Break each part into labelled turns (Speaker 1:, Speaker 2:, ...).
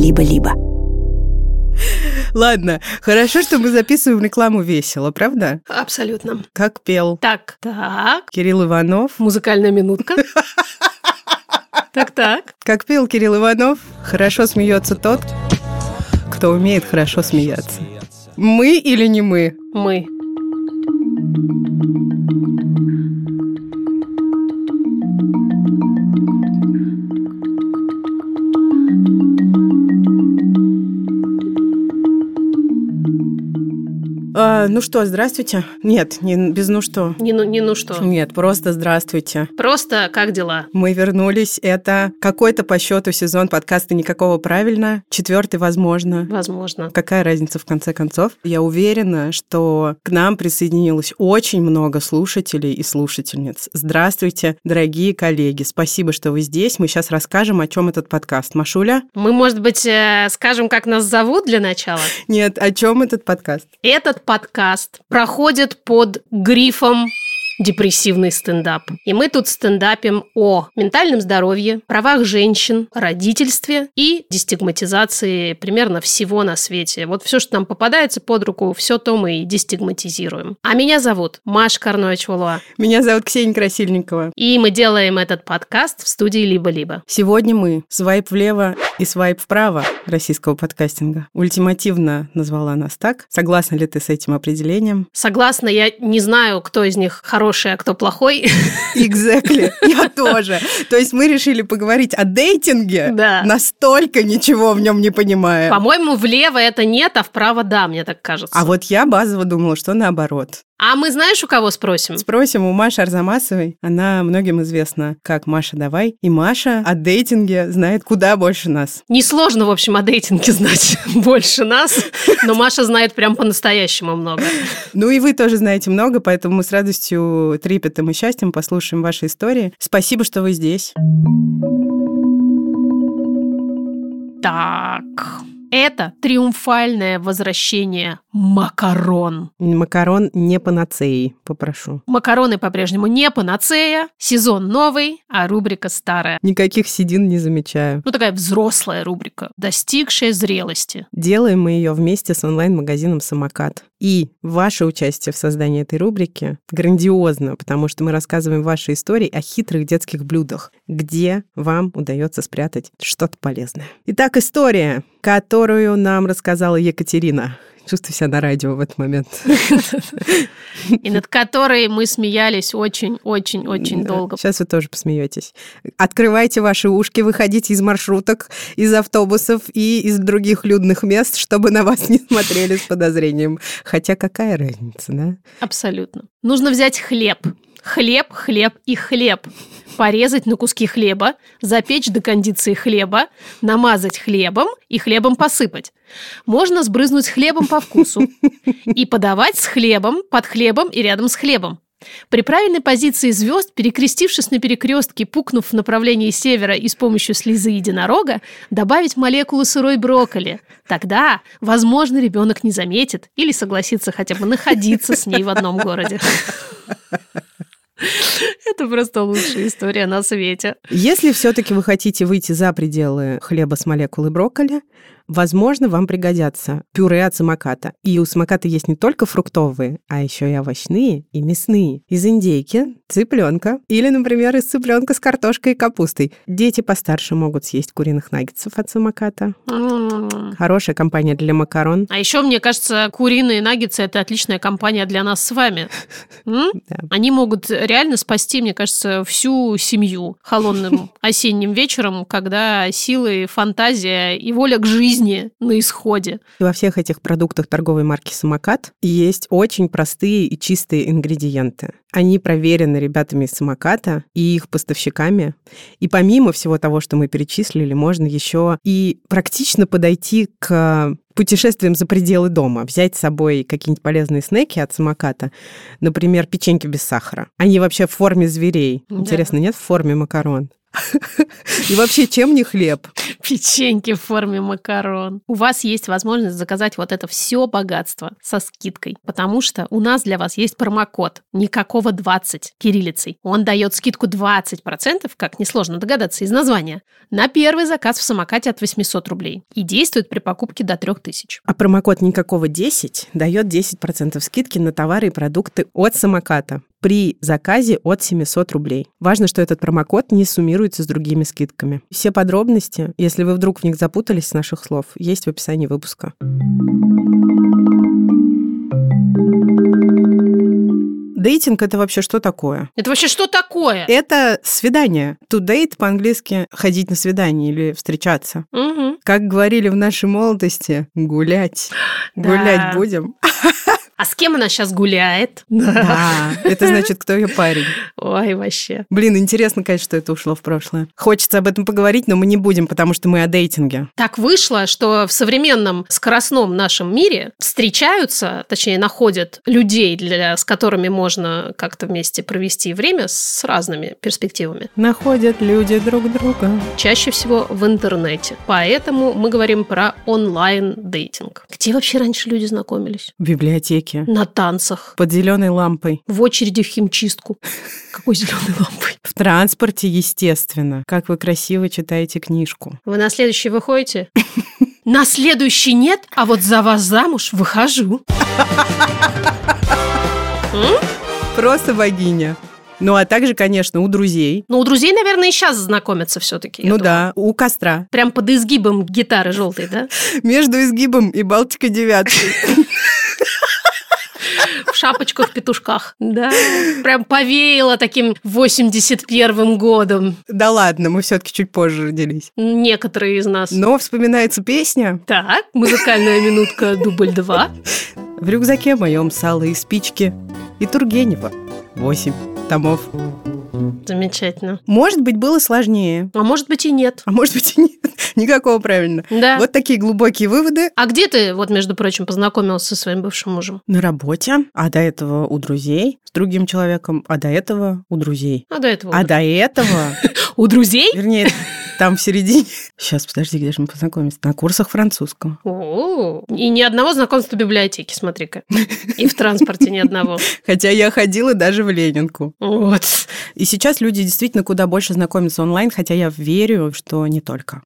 Speaker 1: либо-либо.
Speaker 2: Ладно, хорошо, что мы записываем рекламу весело, правда?
Speaker 3: Абсолютно.
Speaker 2: Как пел
Speaker 3: Так, так.
Speaker 2: Кирилл Иванов.
Speaker 3: Музыкальная минутка. Так, так.
Speaker 2: Как пел Кирилл Иванов, хорошо смеется тот, кто умеет хорошо смеяться. Мы или не мы?
Speaker 3: Мы.
Speaker 2: А, ну что, здравствуйте. Нет, не без ну что.
Speaker 3: Не ну, не ну что.
Speaker 2: Нет, просто здравствуйте.
Speaker 3: Просто как дела?
Speaker 2: Мы вернулись. Это какой-то по счету сезон подкаста «Никакого правильно». Четвертый, возможно.
Speaker 3: Возможно.
Speaker 2: Какая разница в конце концов? Я уверена, что к нам присоединилось очень много слушателей и слушательниц. Здравствуйте, дорогие коллеги. Спасибо, что вы здесь. Мы сейчас расскажем, о чем этот подкаст. Машуля?
Speaker 3: Мы, может быть, э, скажем, как нас зовут для начала?
Speaker 2: Нет, о чем этот подкаст?
Speaker 3: Этот подкаст проходит под грифом депрессивный стендап. И мы тут стендапим о ментальном здоровье, правах женщин, родительстве и дестигматизации примерно всего на свете. Вот все, что нам попадается под руку, все то мы и дестигматизируем. А меня зовут Маша Карнович Валуа.
Speaker 2: Меня зовут Ксения Красильникова.
Speaker 3: И мы делаем этот подкаст в студии «Либо-либо».
Speaker 2: Сегодня мы свайп влево и свайп вправо российского подкастинга. Ультимативно назвала нас так. Согласна ли ты с этим определением?
Speaker 3: Согласна, я не знаю, кто из них хороший, а кто плохой.
Speaker 2: Exactly. Я тоже. То есть мы решили поговорить о дейтинге,
Speaker 3: Да.
Speaker 2: настолько ничего в нем не понимая.
Speaker 3: По-моему, влево это нет, а вправо да, мне так кажется.
Speaker 2: А вот я базово думала, что наоборот.
Speaker 3: А мы знаешь, у кого спросим?
Speaker 2: Спросим у Маши Арзамасовой. Она многим известна как Маша Давай. И Маша о дейтинге знает куда больше нас.
Speaker 3: Несложно, в общем, о дейтинге знать больше нас, но Маша знает прям по-настоящему много.
Speaker 2: Ну и вы тоже знаете много, поэтому мы с радостью, трепетом и счастьем послушаем ваши истории. Спасибо, что вы здесь.
Speaker 3: Так, это триумфальное возвращение макарон.
Speaker 2: Макарон не панацеей, попрошу.
Speaker 3: Макароны по-прежнему не панацея, сезон новый, а рубрика старая.
Speaker 2: Никаких седин не замечаю.
Speaker 3: Ну, такая взрослая рубрика, достигшая зрелости.
Speaker 2: Делаем мы ее вместе с онлайн-магазином «Самокат». И ваше участие в создании этой рубрики грандиозно, потому что мы рассказываем ваши истории о хитрых детских блюдах, где вам удается спрятать что-то полезное. Итак, история, которую нам рассказала Екатерина. Чувствую себя на радио в этот момент.
Speaker 3: И над которой мы смеялись очень-очень-очень долго.
Speaker 2: Сейчас вы тоже посмеетесь. Открывайте ваши ушки, выходите из маршруток, из автобусов и из других людных мест, чтобы на вас не смотрели с подозрением. Хотя какая разница, да?
Speaker 3: Абсолютно. Нужно взять хлеб. Хлеб, хлеб и хлеб. Порезать на куски хлеба, запечь до кондиции хлеба, намазать хлебом и хлебом посыпать. Можно сбрызнуть хлебом по вкусу и подавать с хлебом, под хлебом и рядом с хлебом. При правильной позиции звезд, перекрестившись на перекрестке, пукнув в направлении севера и с помощью слезы единорога, добавить молекулы сырой брокколи. Тогда, возможно, ребенок не заметит или согласится хотя бы находиться с ней в одном городе. Это просто лучшая история на свете.
Speaker 2: Если все-таки вы хотите выйти за пределы хлеба с молекулой брокколи, возможно, вам пригодятся пюре от самоката. И у самоката есть не только фруктовые, а еще и овощные и мясные. Из индейки, цыпленка или, например, из цыпленка с картошкой и капустой. Дети постарше могут съесть куриных наггетсов от самоката.
Speaker 3: М.
Speaker 2: Хорошая компания для макарон.
Speaker 3: А еще, мне кажется, куриные наггетсы – это отличная компания для нас с вами. Они могут реально спасти, мне кажется, всю семью холодным осенним вечером, когда силы, фантазия и воля к жизни на исходе.
Speaker 2: Во всех этих продуктах торговой марки «Самокат» есть очень простые и чистые ингредиенты. Они проверены ребятами из «Самоката» и их поставщиками. И помимо всего того, что мы перечислили, можно еще и практично подойти к путешествиям за пределы дома, взять с собой какие-нибудь полезные снеки от самоката, например, печеньки без сахара. Они вообще в форме зверей.
Speaker 3: Да.
Speaker 2: Интересно, нет в форме макарон? И вообще, чем не хлеб?
Speaker 3: Печеньки в форме макарон. У вас есть возможность заказать вот это все богатство со скидкой, потому что у нас для вас есть промокод никакого 20 кириллицей. Он дает скидку 20%, как несложно догадаться из названия, на первый заказ в самокате от 800 рублей и действует при покупке до 3000.
Speaker 2: А промокод никакого 10 дает 10% скидки на товары и продукты от самоката при заказе от 700 рублей. Важно, что этот промокод не суммируется с другими скидками. Все подробности, если вы вдруг в них запутались с наших слов, есть в описании выпуска. Дейтинг это вообще что такое?
Speaker 3: Это вообще что такое?
Speaker 2: Это свидание. To date по-английски ходить на свидание или встречаться.
Speaker 3: Угу.
Speaker 2: Как говорили в нашей молодости, гулять.
Speaker 3: Да.
Speaker 2: Гулять будем.
Speaker 3: А с кем она сейчас гуляет?
Speaker 2: Да, это значит, кто ее парень.
Speaker 3: Ой, вообще.
Speaker 2: Блин, интересно, конечно, что это ушло в прошлое. Хочется об этом поговорить, но мы не будем, потому что мы о дейтинге.
Speaker 3: Так вышло, что в современном скоростном нашем мире встречаются, точнее, находят людей, для, с которыми можно как-то вместе провести время с разными перспективами.
Speaker 2: Находят люди друг друга.
Speaker 3: Чаще всего в интернете. Поэтому мы говорим про онлайн-дейтинг. Где вообще раньше люди знакомились?
Speaker 2: В библиотеке.
Speaker 3: На танцах.
Speaker 2: Под зеленой лампой.
Speaker 3: В очереди в химчистку. Какой зеленой лампой?
Speaker 2: В транспорте, естественно. Как вы красиво читаете книжку.
Speaker 3: Вы на следующий выходите? На следующий нет, а вот за вас замуж выхожу.
Speaker 2: Просто богиня. Ну, а также, конечно, у друзей.
Speaker 3: Ну, у друзей, наверное, и сейчас знакомятся все-таки.
Speaker 2: ну да, у костра.
Speaker 3: Прям под изгибом гитары желтой, да?
Speaker 2: Между изгибом и Балтика девяткой.
Speaker 3: В шапочках, петушках. Да. Прям повеяло таким 81-м годом.
Speaker 2: Да ладно, мы все-таки чуть позже родились.
Speaker 3: Некоторые из нас.
Speaker 2: Но вспоминается песня.
Speaker 3: Так, музыкальная минутка, дубль 2.
Speaker 2: В рюкзаке моем сало и спички. И Тургенева. Восемь томов.
Speaker 3: Замечательно.
Speaker 2: Может быть, было сложнее.
Speaker 3: А может быть и нет.
Speaker 2: А может быть и нет. Никакого правильно.
Speaker 3: Да.
Speaker 2: Вот такие глубокие выводы.
Speaker 3: А где ты, вот, между прочим, познакомился со своим бывшим мужем?
Speaker 2: На работе, а до этого у друзей с другим человеком, а до этого у друзей.
Speaker 3: А до этого?
Speaker 2: А до этого,
Speaker 3: У друзей?
Speaker 2: вернее, там в середине. Сейчас, подожди, где же мы познакомились? На курсах французского.
Speaker 3: О, и ни одного знакомства в библиотеке, смотри-ка. И в транспорте ни одного.
Speaker 2: Хотя я ходила даже в Ленинку.
Speaker 3: Вот.
Speaker 2: И сейчас люди действительно куда больше знакомятся онлайн, хотя я верю, что не только.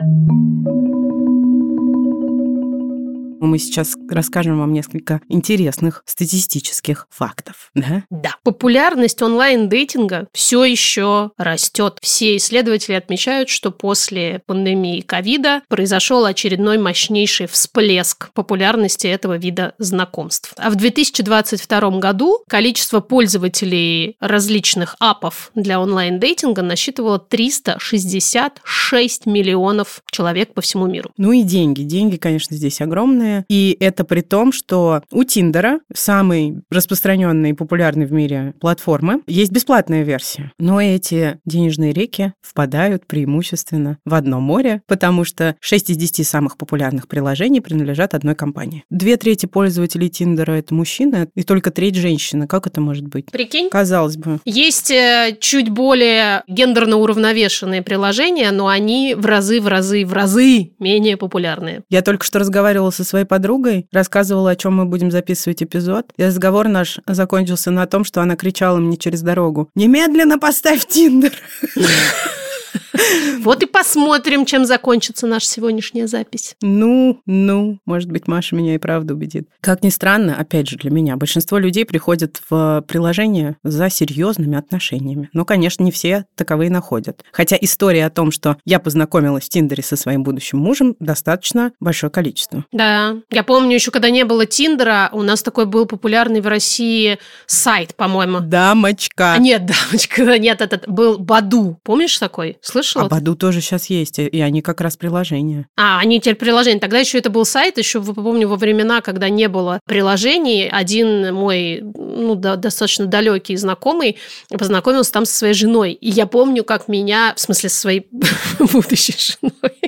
Speaker 2: Мы сейчас расскажем вам несколько интересных статистических фактов. Да?
Speaker 3: Да. Популярность онлайн-дейтинга все еще растет. Все исследователи отмечают, что после пандемии ковида произошел очередной мощнейший всплеск популярности этого вида знакомств. А в 2022 году количество пользователей различных апов для онлайн-дейтинга насчитывало 366 миллионов человек по всему миру.
Speaker 2: Ну и деньги. Деньги, конечно, здесь огромные. И это при том, что у Тиндера, самой распространенной и популярной в мире платформы, есть бесплатная версия. Но эти денежные реки впадают преимущественно в одно море, потому что 6 из 10 самых популярных приложений принадлежат одной компании. Две трети пользователей Тиндера — это мужчины, и только треть — женщины. Как это может быть?
Speaker 3: Прикинь?
Speaker 2: Казалось бы.
Speaker 3: Есть э, чуть более гендерно уравновешенные приложения, но они в разы, в разы, в разы менее популярные.
Speaker 2: Я только что разговаривала со своей подругой, рассказывала, о чем мы будем записывать эпизод. И разговор наш закончился на том, что она кричала мне через дорогу. «Немедленно поставь Тиндер!»
Speaker 3: Вот и посмотрим, чем закончится наша сегодняшняя запись.
Speaker 2: Ну, ну, может быть, Маша меня и правда убедит. Как ни странно, опять же, для меня, большинство людей приходят в приложение за серьезными отношениями. Но, конечно, не все таковые находят. Хотя история о том, что я познакомилась в Тиндере со своим будущим мужем, достаточно большое количество.
Speaker 3: Да, я помню еще, когда не было Тиндера, у нас такой был популярный в России сайт, по-моему.
Speaker 2: Дамочка.
Speaker 3: А, нет, дамочка, нет, этот был Баду. Помнишь такой? Слышала?
Speaker 2: А Баду тоже сейчас есть, и они как раз приложения.
Speaker 3: А, они теперь приложения. Тогда еще это был сайт, еще помню во времена, когда не было приложений. Один мой, ну, да, достаточно далекий знакомый познакомился там со своей женой. И я помню, как меня, в смысле, со своей будущей женой.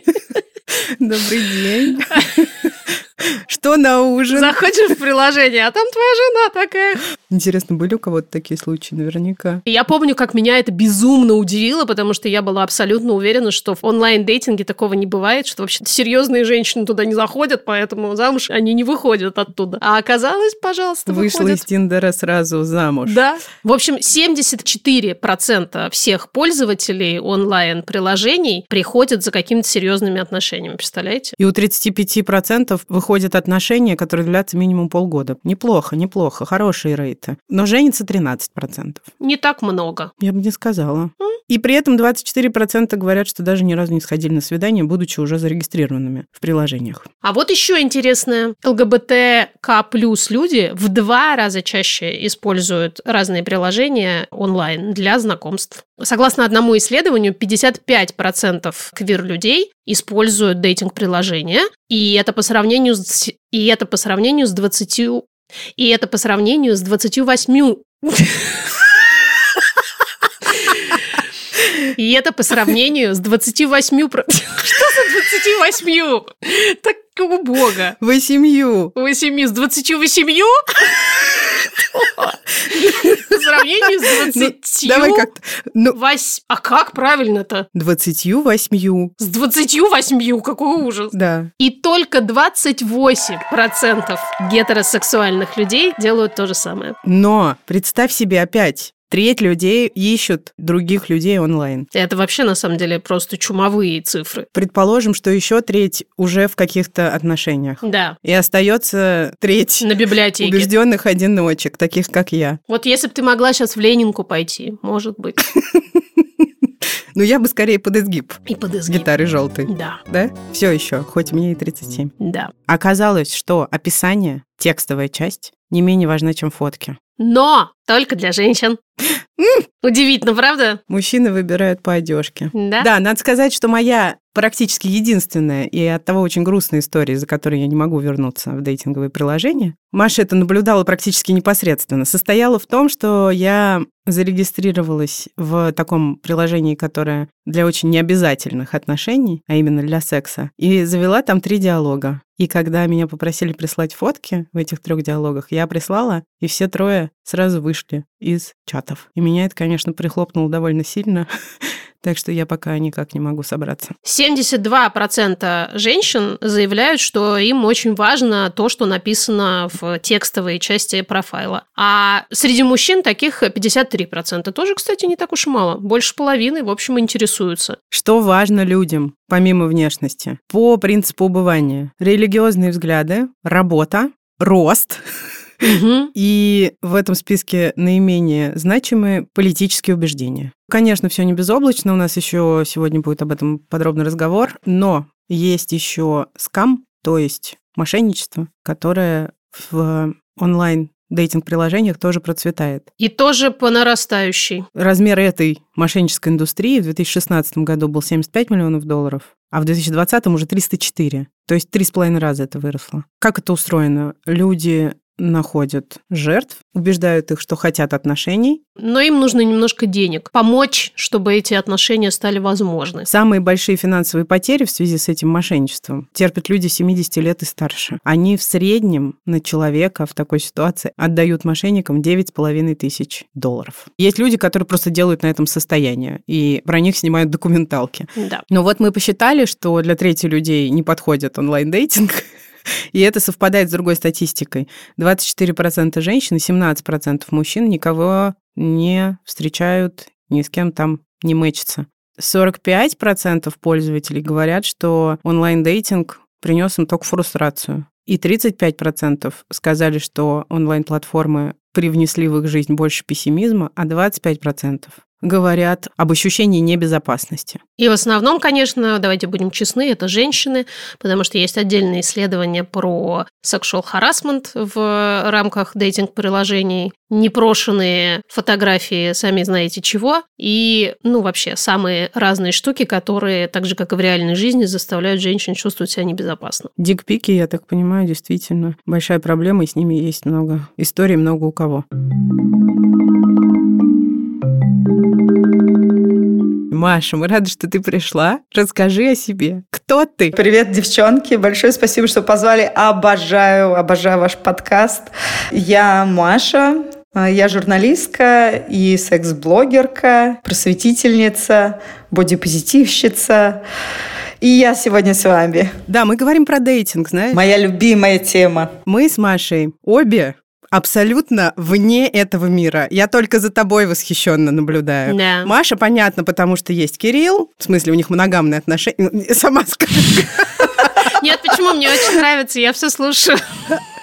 Speaker 2: Добрый день. Что на ужин?
Speaker 3: Заходишь в приложение, а там твоя жена такая
Speaker 2: Интересно, были у кого-то такие случаи? Наверняка.
Speaker 3: Я помню, как меня это безумно удивило, потому что я была абсолютно уверена, что в онлайн-дейтинге такого не бывает, что вообще серьезные женщины туда не заходят, поэтому замуж они не выходят оттуда. А оказалось, пожалуйста,
Speaker 2: Вышла
Speaker 3: выходят.
Speaker 2: из Тиндера сразу замуж.
Speaker 3: Да. В общем, 74% всех пользователей онлайн-приложений приходят за какими-то серьезными отношениями, представляете?
Speaker 2: И у 35% выходят отношения, которые длятся минимум полгода. Неплохо, неплохо, хорошие рейты. Но женится 13%.
Speaker 3: Не так много.
Speaker 2: Я бы не сказала. И при этом 24% говорят, что даже ни разу не сходили на свидание, будучи уже зарегистрированными в приложениях.
Speaker 3: А вот еще интересное. ЛГБТК плюс люди в два раза чаще используют разные приложения онлайн для знакомств. Согласно одному исследованию, 55% квир-людей используют дейтинг-приложения, и это по сравнению с, и это по сравнению с 20 и это по сравнению с 28 И это по сравнению с 28... про- Что за 28? Так убого.
Speaker 2: Вы семью.
Speaker 3: 8 с 28? По сравнению с 20...
Speaker 2: Давай как-то. Ну,
Speaker 3: А как правильно-то?
Speaker 2: 28.
Speaker 3: С 28? Какой ужас.
Speaker 2: Да.
Speaker 3: И только 28% гетеросексуальных людей делают то же самое.
Speaker 2: Но представь себе опять, треть людей ищут других людей онлайн.
Speaker 3: Это вообще, на самом деле, просто чумовые цифры.
Speaker 2: Предположим, что еще треть уже в каких-то отношениях.
Speaker 3: Да,
Speaker 2: И остается треть
Speaker 3: на библиотеке.
Speaker 2: убежденных одиночек, таких как я.
Speaker 3: Вот если бы ты могла сейчас в Ленинку пойти, может быть,
Speaker 2: Но я бы скорее под изгиб
Speaker 3: и под изгиб.
Speaker 2: гитарой желтой.
Speaker 3: Да,
Speaker 2: Да? Все еще, хоть мне и 37.
Speaker 3: да.
Speaker 2: Оказалось, что описание, текстовая часть, не менее важна, чем фотки.
Speaker 3: Но только для женщин. Удивительно, правда?
Speaker 2: Мужчины выбирают по одежке.
Speaker 3: Да?
Speaker 2: Да, надо сказать, что моя практически единственная и от того очень грустная история, за которой я не могу вернуться в дейтинговые приложения, Маша это наблюдала практически непосредственно, состояла в том, что я зарегистрировалась в таком приложении, которое для очень необязательных отношений, а именно для секса, и завела там три диалога. И когда меня попросили прислать фотки в этих трех диалогах, я прислала, и все трое сразу вышли из чатов. И меня это, конечно, прихлопнуло довольно сильно, так что я пока никак не могу собраться.
Speaker 3: 72% женщин заявляют, что им очень важно то, что написано в текстовой части профайла. А среди мужчин таких 53%. Тоже, кстати, не так уж и мало. Больше половины, в общем, интересуются.
Speaker 2: Что важно людям, помимо внешности? По принципу убывания. Религиозные взгляды, работа, рост. И в этом списке наименее значимые политические убеждения. Конечно, все не безоблачно, у нас еще сегодня будет об этом подробный разговор, но есть еще скам, то есть мошенничество, которое в онлайн дейтинг-приложениях тоже процветает.
Speaker 3: И тоже по нарастающей.
Speaker 2: Размер этой мошеннической индустрии в 2016 году был 75 миллионов долларов, а в 2020 уже 304. То есть три с половиной раза это выросло. Как это устроено? Люди находят жертв, убеждают их, что хотят отношений.
Speaker 3: Но им нужно немножко денег. Помочь, чтобы эти отношения стали возможны.
Speaker 2: Самые большие финансовые потери в связи с этим мошенничеством терпят люди 70 лет и старше. Они в среднем на человека в такой ситуации отдают мошенникам 9,5 тысяч долларов. Есть люди, которые просто делают на этом состояние, и про них снимают документалки.
Speaker 3: Да.
Speaker 2: Но вот мы посчитали, что для трети людей не подходит онлайн-дейтинг, и это совпадает с другой статистикой. 24% женщин и 17% мужчин никого не встречают, ни с кем там не мэчатся. 45% пользователей говорят, что онлайн-дейтинг принес им только фрустрацию. И 35% сказали, что онлайн-платформы привнесли в их жизнь больше пессимизма, а 25% говорят об ощущении небезопасности.
Speaker 3: И в основном, конечно, давайте будем честны, это женщины, потому что есть отдельные исследования про sexual harassment в рамках дейтинг-приложений, непрошенные фотографии, сами знаете чего, и, ну, вообще, самые разные штуки, которые, так же, как и в реальной жизни, заставляют женщин чувствовать себя небезопасно.
Speaker 2: Дикпики, я так понимаю, действительно большая проблема, и с ними есть много историй, много у кого. Маша, мы рады, что ты пришла. Расскажи о себе. Кто ты?
Speaker 1: Привет, девчонки. Большое спасибо, что позвали. Обожаю, обожаю ваш подкаст. Я Маша. А, я журналистка и секс-блогерка, просветительница, бодипозитивщица. И я сегодня с вами.
Speaker 2: Да, мы говорим про дейтинг, знаешь?
Speaker 1: Моя любимая тема.
Speaker 2: Мы с Машей обе абсолютно вне этого мира. Я только за тобой восхищенно наблюдаю.
Speaker 3: Да.
Speaker 2: Маша, понятно, потому что есть Кирилл, в смысле, у них моногамные отношения. Сама скажи.
Speaker 3: Нет, почему? Мне очень нравится, я все слушаю.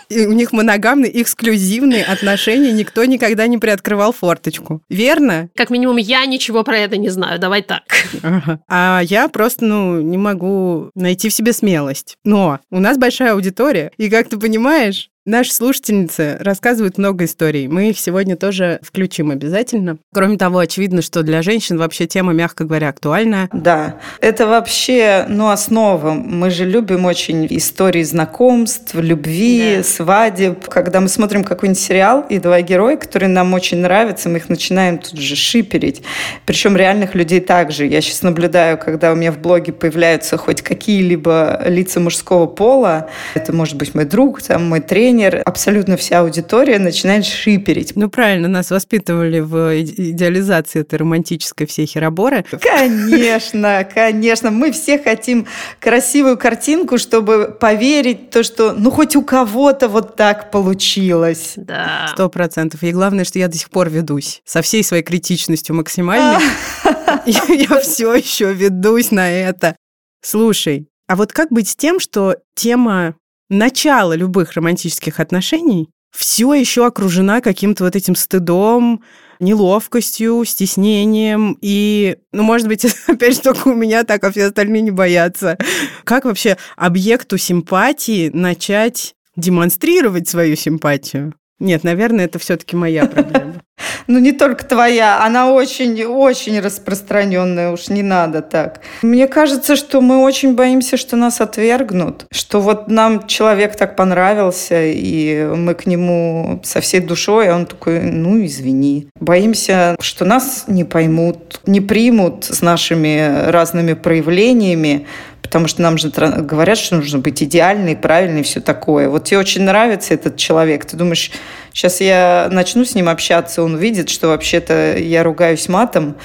Speaker 2: И у них моногамные, эксклюзивные отношения, никто никогда не приоткрывал форточку. Верно?
Speaker 3: Как минимум, я ничего про это не знаю. Давай так.
Speaker 2: Ага. А я просто, ну, не могу найти в себе смелость. Но у нас большая аудитория, и как ты понимаешь, Наши слушательницы рассказывают много историй. Мы их сегодня тоже включим обязательно. Кроме того, очевидно, что для женщин вообще тема, мягко говоря, актуальная.
Speaker 1: Да, это вообще, ну, основа. Мы же любим очень истории знакомств, любви, да. свадеб. Когда мы смотрим какой-нибудь сериал, и два героя, которые нам очень нравятся, мы их начинаем тут же шиперить. Причем реальных людей также. Я сейчас наблюдаю, когда у меня в блоге появляются хоть какие-либо лица мужского пола. Это может быть мой друг, там, мой тренер, тренер, абсолютно вся аудитория начинает шиперить.
Speaker 2: Ну, правильно, нас воспитывали в идеализации этой романтической всей хероборы.
Speaker 1: Конечно, конечно. Мы все хотим красивую картинку, чтобы поверить то, что ну хоть у кого-то вот так получилось.
Speaker 3: Да.
Speaker 2: Сто процентов. И главное, что я до сих пор ведусь. Со всей своей критичностью максимальной. Я все еще ведусь на это. Слушай, а вот как быть с тем, что тема начало любых романтических отношений все еще окружена каким-то вот этим стыдом, неловкостью, стеснением. И, ну, может быть, опять же, только у меня так, а все остальные не боятся. Как вообще объекту симпатии начать демонстрировать свою симпатию? Нет, наверное, это все-таки моя проблема.
Speaker 1: Ну, не только твоя, она очень-очень распространенная, уж не надо так. Мне кажется, что мы очень боимся, что нас отвергнут, что вот нам человек так понравился, и мы к нему со всей душой, а он такой, ну, извини. Боимся, что нас не поймут, не примут с нашими разными проявлениями, потому что нам же говорят, что нужно быть идеальной, правильной все такое. Вот тебе очень нравится этот человек, ты думаешь, сейчас я начну с ним общаться, он видит, что вообще-то я ругаюсь матом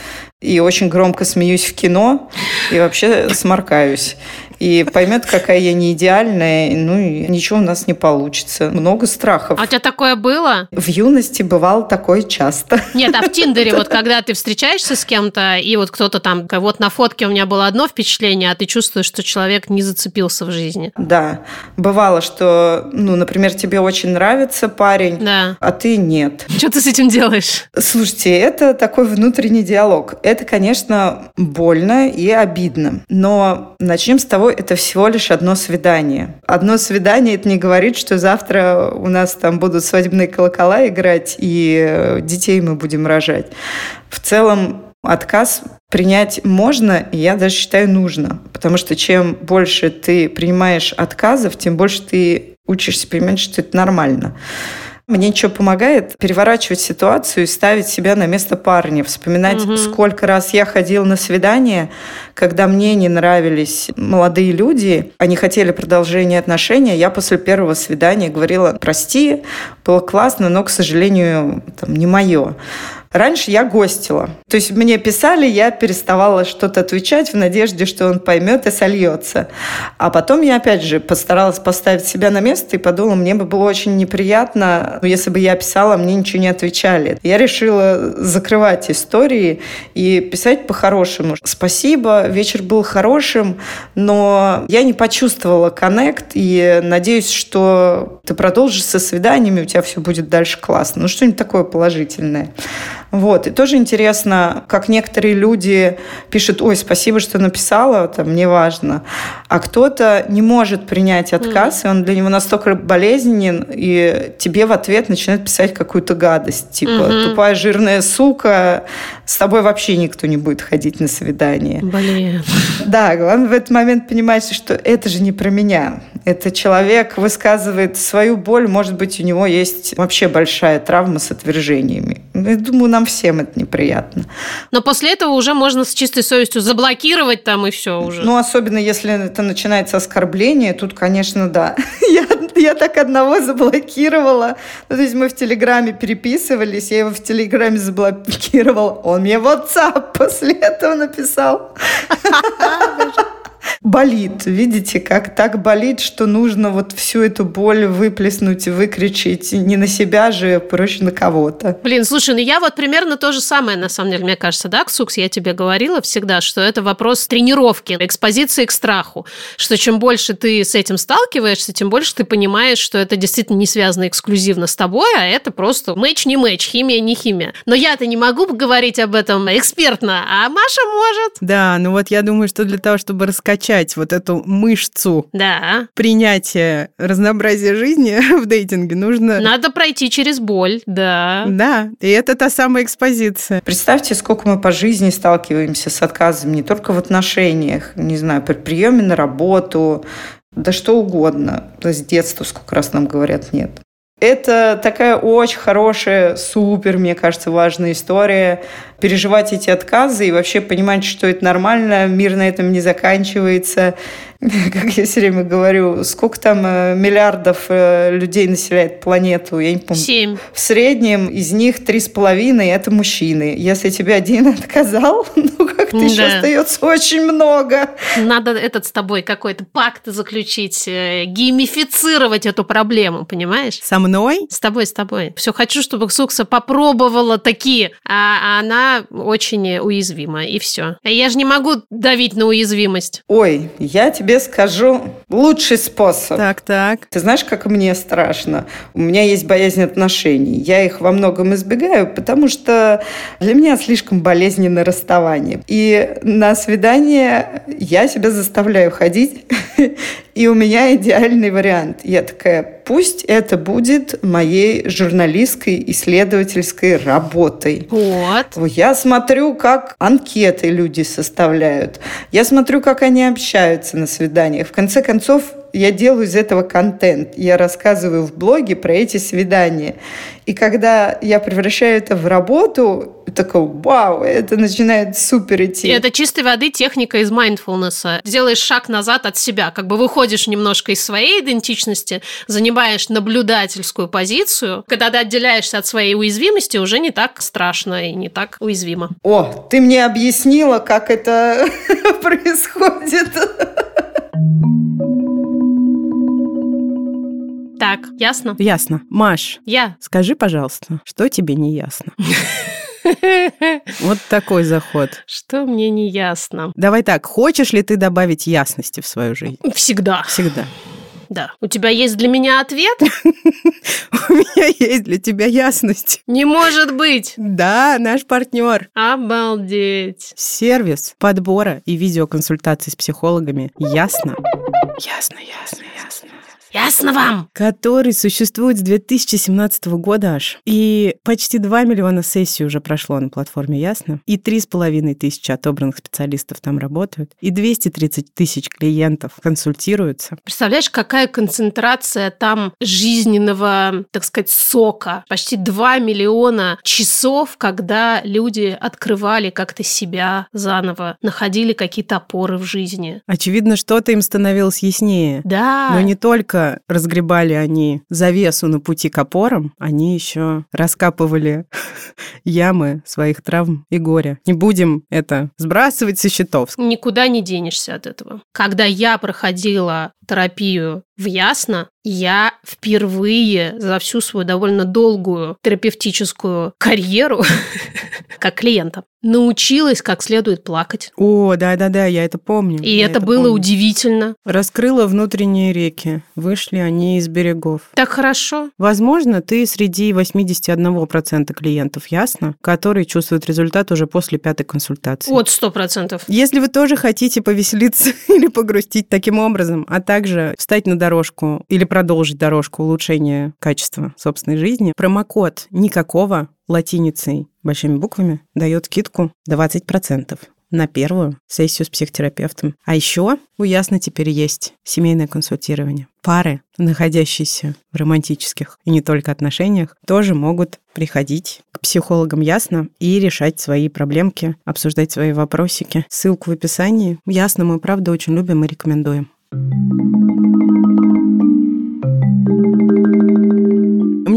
Speaker 1: и очень громко смеюсь в кино и вообще сморкаюсь и поймет, какая я не идеальная, ну и ничего у нас не получится. Много страхов.
Speaker 3: А у тебя такое было?
Speaker 1: В юности бывало такое часто.
Speaker 3: Нет, а в Тиндере вот когда ты встречаешься с кем-то, и вот кто-то там, вот на фотке у меня было одно впечатление, а ты чувствуешь, что человек не зацепился в жизни.
Speaker 1: Да. Бывало, что, ну, например, тебе очень нравится парень,
Speaker 3: да.
Speaker 1: а ты нет.
Speaker 3: Что ты с этим делаешь?
Speaker 1: Слушайте, это такой внутренний диалог. Это, конечно, больно и обидно. Но начнем с того, это всего лишь одно свидание. Одно свидание это не говорит, что завтра у нас там будут свадебные колокола играть и э, детей мы будем рожать. В целом отказ принять можно, и я даже считаю нужно. Потому что чем больше ты принимаешь отказов, тем больше ты учишься понимать, что это нормально. Мне что помогает? Переворачивать ситуацию и ставить себя на место парня. Вспоминать, угу. сколько раз я ходила на свидание, когда мне не нравились молодые люди, они хотели продолжения отношений. Я после первого свидания говорила, прости, было классно, но, к сожалению, там, не мое. Раньше я гостила. То есть мне писали, я переставала что-то отвечать в надежде, что он поймет и сольется. А потом я, опять же, постаралась поставить себя на место и подумала, мне бы было очень неприятно, если бы я писала, мне ничего не отвечали. Я решила закрывать истории и писать по-хорошему. Спасибо, вечер был хорошим, но я не почувствовала коннект и надеюсь, что ты продолжишь со свиданиями, у тебя все будет дальше классно. Ну, что-нибудь такое положительное. Вот. И тоже интересно, как некоторые люди пишут, ой, спасибо, что написала, это мне важно. А кто-то не может принять отказ, mm. и он для него настолько болезненен, и тебе в ответ начинает писать какую-то гадость. Типа, mm-hmm. тупая жирная сука, с тобой вообще никто не будет ходить на свидание.
Speaker 3: Блин.
Speaker 1: Да, главное в этот момент понимать, что это же не про меня. Это человек высказывает свою боль, может быть, у него есть вообще большая травма с отвержениями. Я думаю, нам всем это неприятно.
Speaker 3: Но после этого уже можно с чистой совестью заблокировать там и все уже.
Speaker 1: Ну, особенно если это начинается оскорбление, тут, конечно, да. Я Я так одного заблокировала. Ну, то есть мы в Телеграме переписывались, я его в Телеграме заблокировала. Он мне WhatsApp после этого написал. болит. Видите, как так болит, что нужно вот всю эту боль выплеснуть, выкричить. Не на себя же, проще на кого-то.
Speaker 3: Блин, слушай, ну я вот примерно то же самое, на самом деле, мне кажется, да, Ксукс, я тебе говорила всегда, что это вопрос тренировки, экспозиции к страху, что чем больше ты с этим сталкиваешься, тем больше ты понимаешь, что это действительно не связано эксклюзивно с тобой, а это просто мэч не мэч, химия не химия. Но я-то не могу говорить об этом экспертно, а Маша может.
Speaker 2: Да, ну вот я думаю, что для того, чтобы раскачать качать вот эту мышцу
Speaker 3: да.
Speaker 2: принятия разнообразия жизни в дейтинге, нужно...
Speaker 3: Надо пройти через боль, да.
Speaker 2: Да, и это та самая экспозиция.
Speaker 1: Представьте, сколько мы по жизни сталкиваемся с отказом не только в отношениях, не знаю, при приеме на работу, да что угодно. С детства сколько раз нам говорят «нет». Это такая очень хорошая, супер, мне кажется, важная история. Переживать эти отказы и вообще понимать, что это нормально, мир на этом не заканчивается. как я все время говорю, сколько там э, миллиардов э, людей населяет планету, я не помню.
Speaker 3: Семь.
Speaker 1: В среднем из них три с половиной – это мужчины. Если тебе один отказал, ну как-то да. еще остается очень много.
Speaker 3: Надо этот с тобой какой-то пакт заключить, э, геймифицировать эту проблему, понимаешь?
Speaker 2: Со мной?
Speaker 3: С тобой, с тобой. Все хочу, чтобы Сукса попробовала такие, а она очень уязвима, и все. А я же не могу давить на уязвимость.
Speaker 1: Ой, я тебе тебе скажу лучший способ.
Speaker 2: Так, так.
Speaker 1: Ты знаешь, как мне страшно? У меня есть боязнь отношений. Я их во многом избегаю, потому что для меня слишком болезненное расставание. И на свидание я себя заставляю ходить, и у меня идеальный вариант. Я такая, пусть это будет моей журналистской исследовательской работой.
Speaker 3: Вот.
Speaker 1: Я смотрю, как анкеты люди составляют. Я смотрю, как они общаются на свиданиях. В конце концов, я делаю из этого контент. Я рассказываю в блоге про эти свидания. И когда я превращаю это в работу, такой, вау, это начинает супер идти.
Speaker 3: И это чистой воды техника из майндфулнеса. Делаешь шаг назад от себя, как бы выходишь немножко из своей идентичности, занимаешь наблюдательскую позицию. Когда ты отделяешься от своей уязвимости, уже не так страшно и не так уязвимо.
Speaker 1: О, ты мне объяснила, как это происходит.
Speaker 3: Так, ясно?
Speaker 2: Ясно. Маш,
Speaker 3: я.
Speaker 2: Скажи, пожалуйста, что тебе не ясно? Вот такой заход.
Speaker 3: Что мне не ясно?
Speaker 2: Давай так, хочешь ли ты добавить ясности в свою жизнь?
Speaker 3: Всегда.
Speaker 2: Всегда.
Speaker 3: Да. У тебя есть для меня ответ?
Speaker 2: У меня есть для тебя ясность.
Speaker 3: Не может быть.
Speaker 2: Да, наш партнер.
Speaker 3: Обалдеть.
Speaker 2: Сервис подбора и видеоконсультаций с психологами. Ясно? Ясно, ясно, ясно.
Speaker 3: Ясно вам?
Speaker 2: Который существует с 2017 года аж. И почти 2 миллиона сессий уже прошло на платформе Ясно. И 3,5 тысячи отобранных специалистов там работают. И 230 тысяч клиентов консультируются.
Speaker 3: Представляешь, какая концентрация там жизненного, так сказать, сока. Почти 2 миллиона часов, когда люди открывали как-то себя заново, находили какие-то опоры в жизни.
Speaker 2: Очевидно, что-то им становилось яснее.
Speaker 3: Да.
Speaker 2: Но не только разгребали они завесу на пути к опорам, они еще раскапывали ямы своих травм и горя. Не будем это сбрасывать со счетов.
Speaker 3: Никуда не денешься от этого. Когда я проходила терапию в Ясно, я впервые за всю свою довольно долгую терапевтическую карьеру как клиента научилась как следует плакать.
Speaker 2: О, да-да-да, я это помню.
Speaker 3: И это, это было помню. удивительно.
Speaker 2: Раскрыла внутренние реки. Вышли они из берегов.
Speaker 3: Так хорошо.
Speaker 2: Возможно, ты среди 81% клиентов, ясно? Которые чувствуют результат уже после пятой консультации.
Speaker 3: От 100%.
Speaker 2: Если вы тоже хотите повеселиться или погрустить таким образом, а также встать на дорожку или продолжить дорожку улучшения качества собственной жизни, промокод никакого латиницей большими буквами дает скидку 20% на первую сессию с психотерапевтом. А еще у Ясно теперь есть семейное консультирование. Пары, находящиеся в романтических и не только отношениях, тоже могут приходить к психологам Ясно и решать свои проблемки, обсуждать свои вопросики. Ссылку в описании. Ясно мы, правда, очень любим и рекомендуем.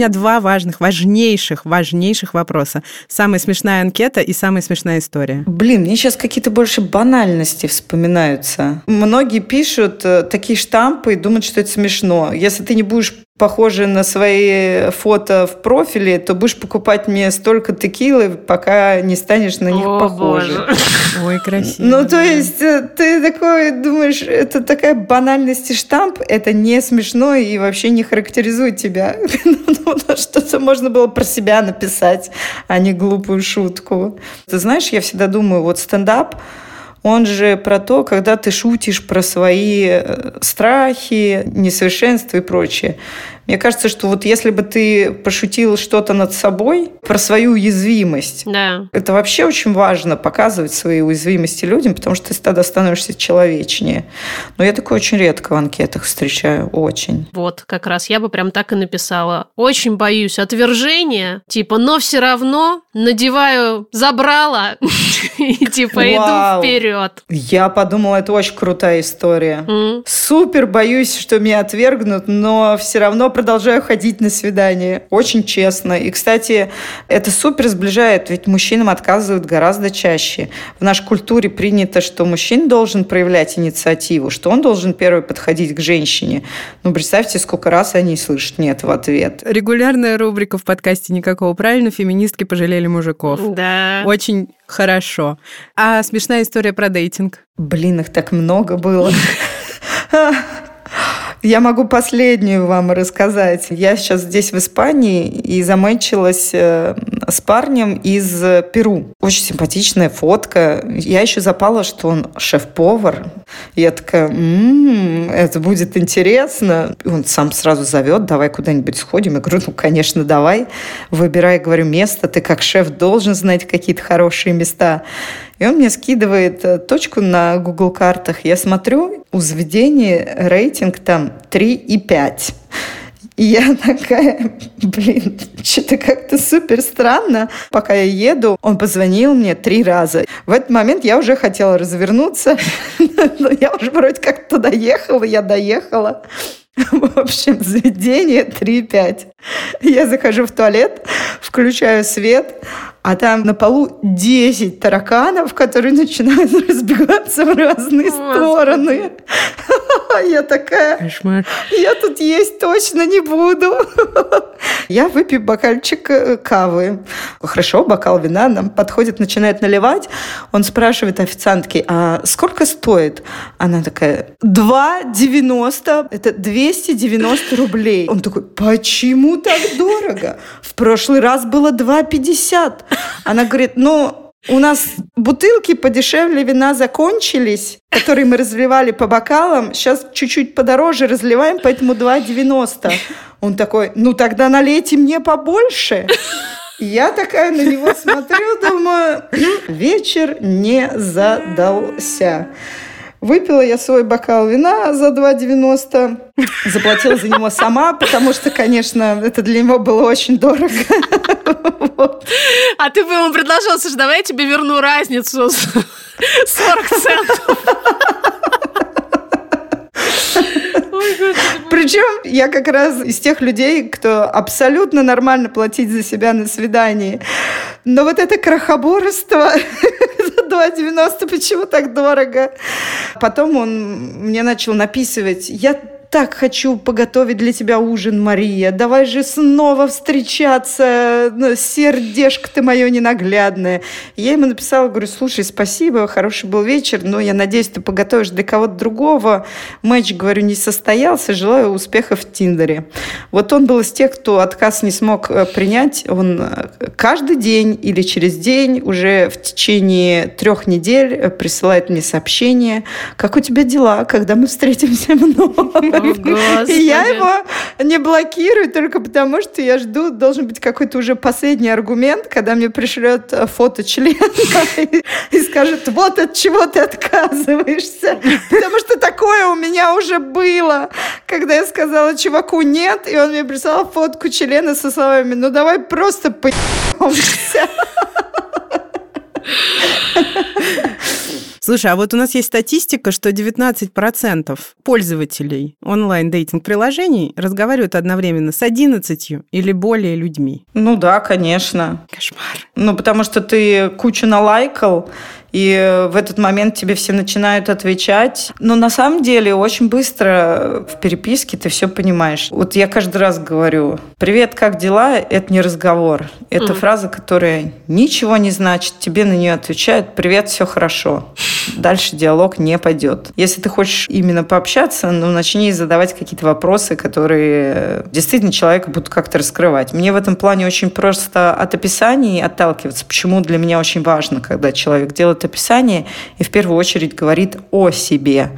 Speaker 2: Меня два важных, важнейших, важнейших вопроса. Самая смешная анкета и самая смешная история.
Speaker 1: Блин, мне сейчас какие-то больше банальности вспоминаются. Многие пишут э, такие штампы и думают, что это смешно. Если ты не будешь похожи на свои фото в профиле, то будешь покупать мне столько текилы, пока не станешь на них
Speaker 3: О,
Speaker 1: похожи.
Speaker 3: боже.
Speaker 2: Ой, красиво.
Speaker 1: Ну, то есть э, ты такой думаешь, это такая банальность и штамп, это не смешно и вообще не характеризует тебя. Ну, Что-то можно было про себя написать, а не глупую шутку. Ты знаешь, я всегда думаю, вот стендап, он же про то, когда ты шутишь про свои э, страхи, несовершенства и прочее. Мне кажется, что вот если бы ты пошутил что-то над собой, про свою уязвимость,
Speaker 3: Да.
Speaker 1: это вообще очень важно показывать свои уязвимости людям, потому что ты тогда становишься человечнее. Но я такое очень редко в анкетах встречаю, очень.
Speaker 3: Вот, как раз я бы прям так и написала. Очень боюсь отвержения, типа, но все равно надеваю забрала и типа иду вперед.
Speaker 1: Я подумала, это очень крутая история. Супер боюсь, что меня отвергнут, но все равно продолжаю ходить на свидание. Очень честно. И, кстати, это супер сближает, ведь мужчинам отказывают гораздо чаще. В нашей культуре принято, что мужчина должен проявлять инициативу, что он должен первый подходить к женщине. Ну, представьте, сколько раз они слышат «нет» в ответ.
Speaker 2: Регулярная рубрика в подкасте «Никакого правильно» феминистки пожалели мужиков.
Speaker 3: Да.
Speaker 2: Очень хорошо. А смешная история про дейтинг?
Speaker 1: Блин, их так много было. Я могу последнюю вам рассказать. Я сейчас здесь в Испании и замечилась э, с парнем из Перу. Очень симпатичная фотка. Я еще запала, что он шеф-повар. Я такая, «М, это будет интересно. И он сам сразу зовет, давай куда-нибудь сходим. Я говорю, ну, конечно, давай. Выбирай, говорю, место. Ты как шеф должен знать какие-то хорошие места. И он мне скидывает э, точку на Google картах. Я смотрю, у заведения рейтинг там 3,5. И я такая, блин, что-то как-то супер странно. Пока я еду, он позвонил мне три раза. В этот момент я уже хотела развернуться, но я уже вроде как туда ехала, я доехала. В общем, заведение 3,5. Я захожу в туалет, включаю свет, а там на полу 10 тараканов, которые начинают разбегаться в разные
Speaker 3: Господи.
Speaker 1: стороны. Я такая,
Speaker 2: Кошмар.
Speaker 1: я тут есть точно не буду. Я выпью бокальчик э, кавы. Хорошо, бокал вина нам подходит, начинает наливать. Он спрашивает официантки, а сколько стоит? Она такая, 2,90. Это 290 рублей. Он такой, почему так дорого? В прошлый раз было 2,50. Она говорит, ну, у нас бутылки подешевле вина закончились, которые мы разливали по бокалам. Сейчас чуть-чуть подороже разливаем, поэтому 2,90. Он такой, ну тогда налейте мне побольше. Я такая на него смотрю, думаю, вечер не задался. Выпила я свой бокал вина за 2,90. Заплатила за него сама, потому что, конечно, это для него было очень дорого.
Speaker 3: А ты бы ему предложил, слушай, давай я тебе верну разницу с 40 центов.
Speaker 1: Причем я как раз из тех людей, кто абсолютно нормально платить за себя на свидании. Но вот это крохоборство, 2,90, почему так дорого? Потом он мне начал написывать, я так хочу поготовить для тебя ужин, Мария. Давай же снова встречаться. Ну, Сердешко ты мое ненаглядное. Я ему написала, говорю, слушай, спасибо, хороший был вечер, но я надеюсь, ты поготовишь для кого-то другого. Матч, говорю, не состоялся. Желаю успехов в Тиндере. Вот он был из тех, кто отказ не смог э, принять. Он э, каждый день или через день уже в течение трех недель э, присылает мне сообщение, как у тебя дела, когда мы встретимся вновь.
Speaker 3: Господи.
Speaker 1: И я его не блокирую только потому, что я жду, должен быть какой-то уже последний аргумент, когда мне пришлет э, фото члена и, и скажет, вот от чего ты отказываешься. Потому что такое у меня уже было, когда я сказала чуваку нет, и он мне прислал фотку члена со словами, ну давай просто поебемся.
Speaker 2: Слушай, а вот у нас есть статистика, что 19% пользователей онлайн-дейтинг-приложений разговаривают одновременно с 11 или более людьми.
Speaker 1: Ну да, конечно.
Speaker 2: Кошмар.
Speaker 1: Ну, потому что ты кучу налайкал, и в этот момент тебе все начинают отвечать. Но на самом деле очень быстро в переписке ты все понимаешь. Вот я каждый раз говорю, привет, как дела? Это не разговор. Это mm. фраза, которая ничего не значит. Тебе на нее отвечают, привет, все хорошо. Дальше диалог не пойдет. Если ты хочешь именно пообщаться, ну, начни задавать какие-то вопросы, которые действительно человека будут как-то раскрывать. Мне в этом плане очень просто от описаний отталкиваться. Почему для меня очень важно, когда человек делает описание и в первую очередь говорит о себе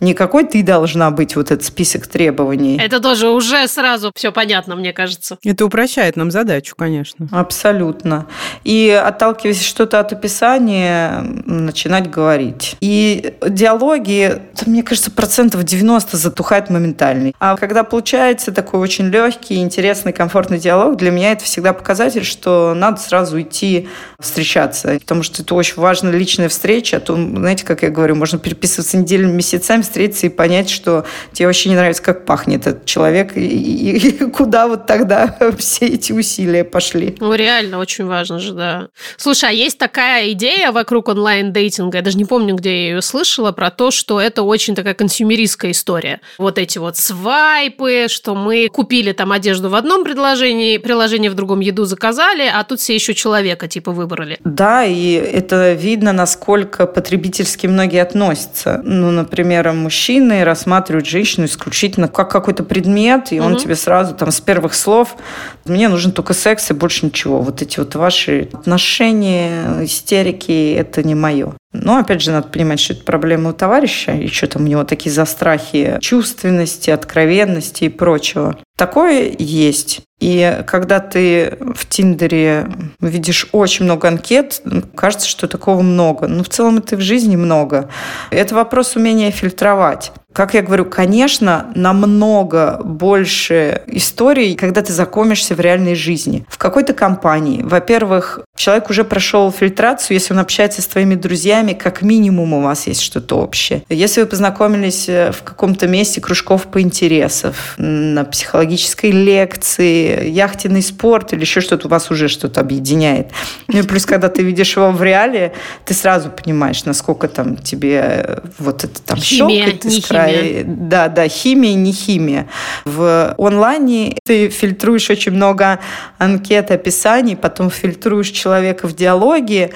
Speaker 1: не какой ты должна быть, вот этот список требований.
Speaker 3: Это тоже уже сразу все понятно, мне кажется.
Speaker 2: Это упрощает нам задачу, конечно.
Speaker 1: Абсолютно. И отталкиваясь что-то от описания, начинать говорить. И диалоги, мне кажется, процентов 90 затухает моментально. А когда получается такой очень легкий, интересный, комфортный диалог, для меня это всегда показатель, что надо сразу идти встречаться. Потому что это очень важная личная встреча. А то, знаете, как я говорю, можно переписываться неделями, месяцами, встретиться и понять, что тебе вообще не нравится, как пахнет этот человек, и, и, и куда вот тогда все эти усилия пошли.
Speaker 3: Ну, реально, очень важно же, да. Слушай, а есть такая идея вокруг онлайн-дейтинга, я даже не помню, где я ее слышала, про то, что это очень такая консюмеристская история. Вот эти вот свайпы, что мы купили там одежду в одном предложении, приложение в другом еду заказали, а тут все еще человека типа выбрали.
Speaker 1: Да, и это видно, насколько потребительски многие относятся. Ну, например, мужчины рассматривают женщину исключительно как какой-то предмет, и угу. он тебе сразу там с первых слов «мне нужен только секс и больше ничего». Вот эти вот ваши отношения, истерики – это не мое. Но, опять же, надо понимать, что это проблема у товарища, и что там у него такие застрахи чувственности, откровенности и прочего. Такое есть. И когда ты в Тиндере видишь очень много анкет, кажется, что такого много. Но в целом это в жизни много. Это вопрос умения фильтровать. Как я говорю, конечно, намного больше историй, когда ты знакомишься в реальной жизни. В какой-то компании, во-первых, человек уже прошел фильтрацию, если он общается с твоими друзьями, как минимум у вас есть что-то общее. Если вы познакомились э, в каком-то месте кружков по интересам, на психологической лекции, яхтенный спорт или еще что-то, у вас уже что-то объединяет. Ну и плюс, когда ты видишь его в реале, ты сразу понимаешь, насколько там тебе э, вот это там
Speaker 3: химия, щелкает из
Speaker 1: края. Да, да, химия, не химия. В онлайне ты фильтруешь очень много анкет, описаний, потом фильтруешь человека в диалоге,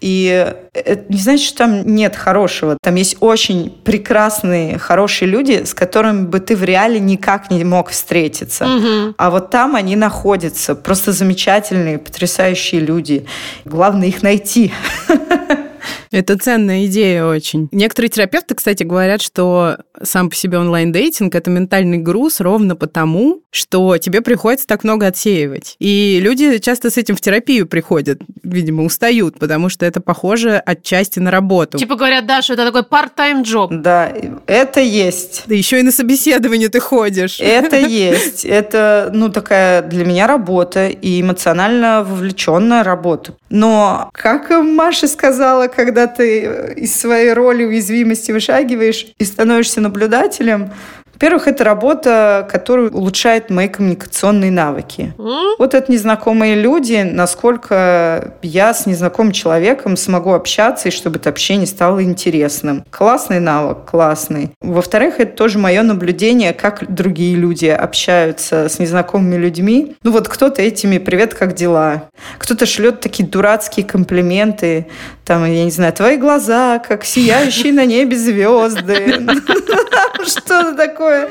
Speaker 1: и это не значит, что там нет хорошего. Там есть очень прекрасные, хорошие люди, с которыми бы ты в реале никак не мог встретиться. Угу. А вот там они находятся. Просто замечательные, потрясающие люди. Главное их найти.
Speaker 2: Это ценная идея очень. Некоторые терапевты, кстати, говорят, что сам по себе онлайн-дейтинг – это ментальный груз ровно потому, что тебе приходится так много отсеивать. И люди часто с этим в терапию приходят, видимо, устают, потому что это похоже отчасти на работу.
Speaker 3: Типа говорят, да, что это такой part-time job.
Speaker 1: Да, это есть.
Speaker 2: Да еще и на собеседование ты ходишь.
Speaker 1: Это есть. Это, ну, такая для меня работа и эмоционально вовлеченная работа. Но, как Маша сказала, когда ты из своей роли уязвимости вышагиваешь и становишься наблюдателем, во-первых, это работа, которая улучшает мои коммуникационные навыки. Mm? Вот это незнакомые люди, насколько я с незнакомым человеком смогу общаться, и чтобы это общение стало интересным. Классный навык, классный. Во-вторых, это тоже мое наблюдение, как другие люди общаются с незнакомыми людьми. Ну вот кто-то этими «Привет, как дела?» Кто-то шлет такие дурацкие комплименты, там, я не знаю, «Твои глаза, как сияющие на небе звезды». Что-то такое такое,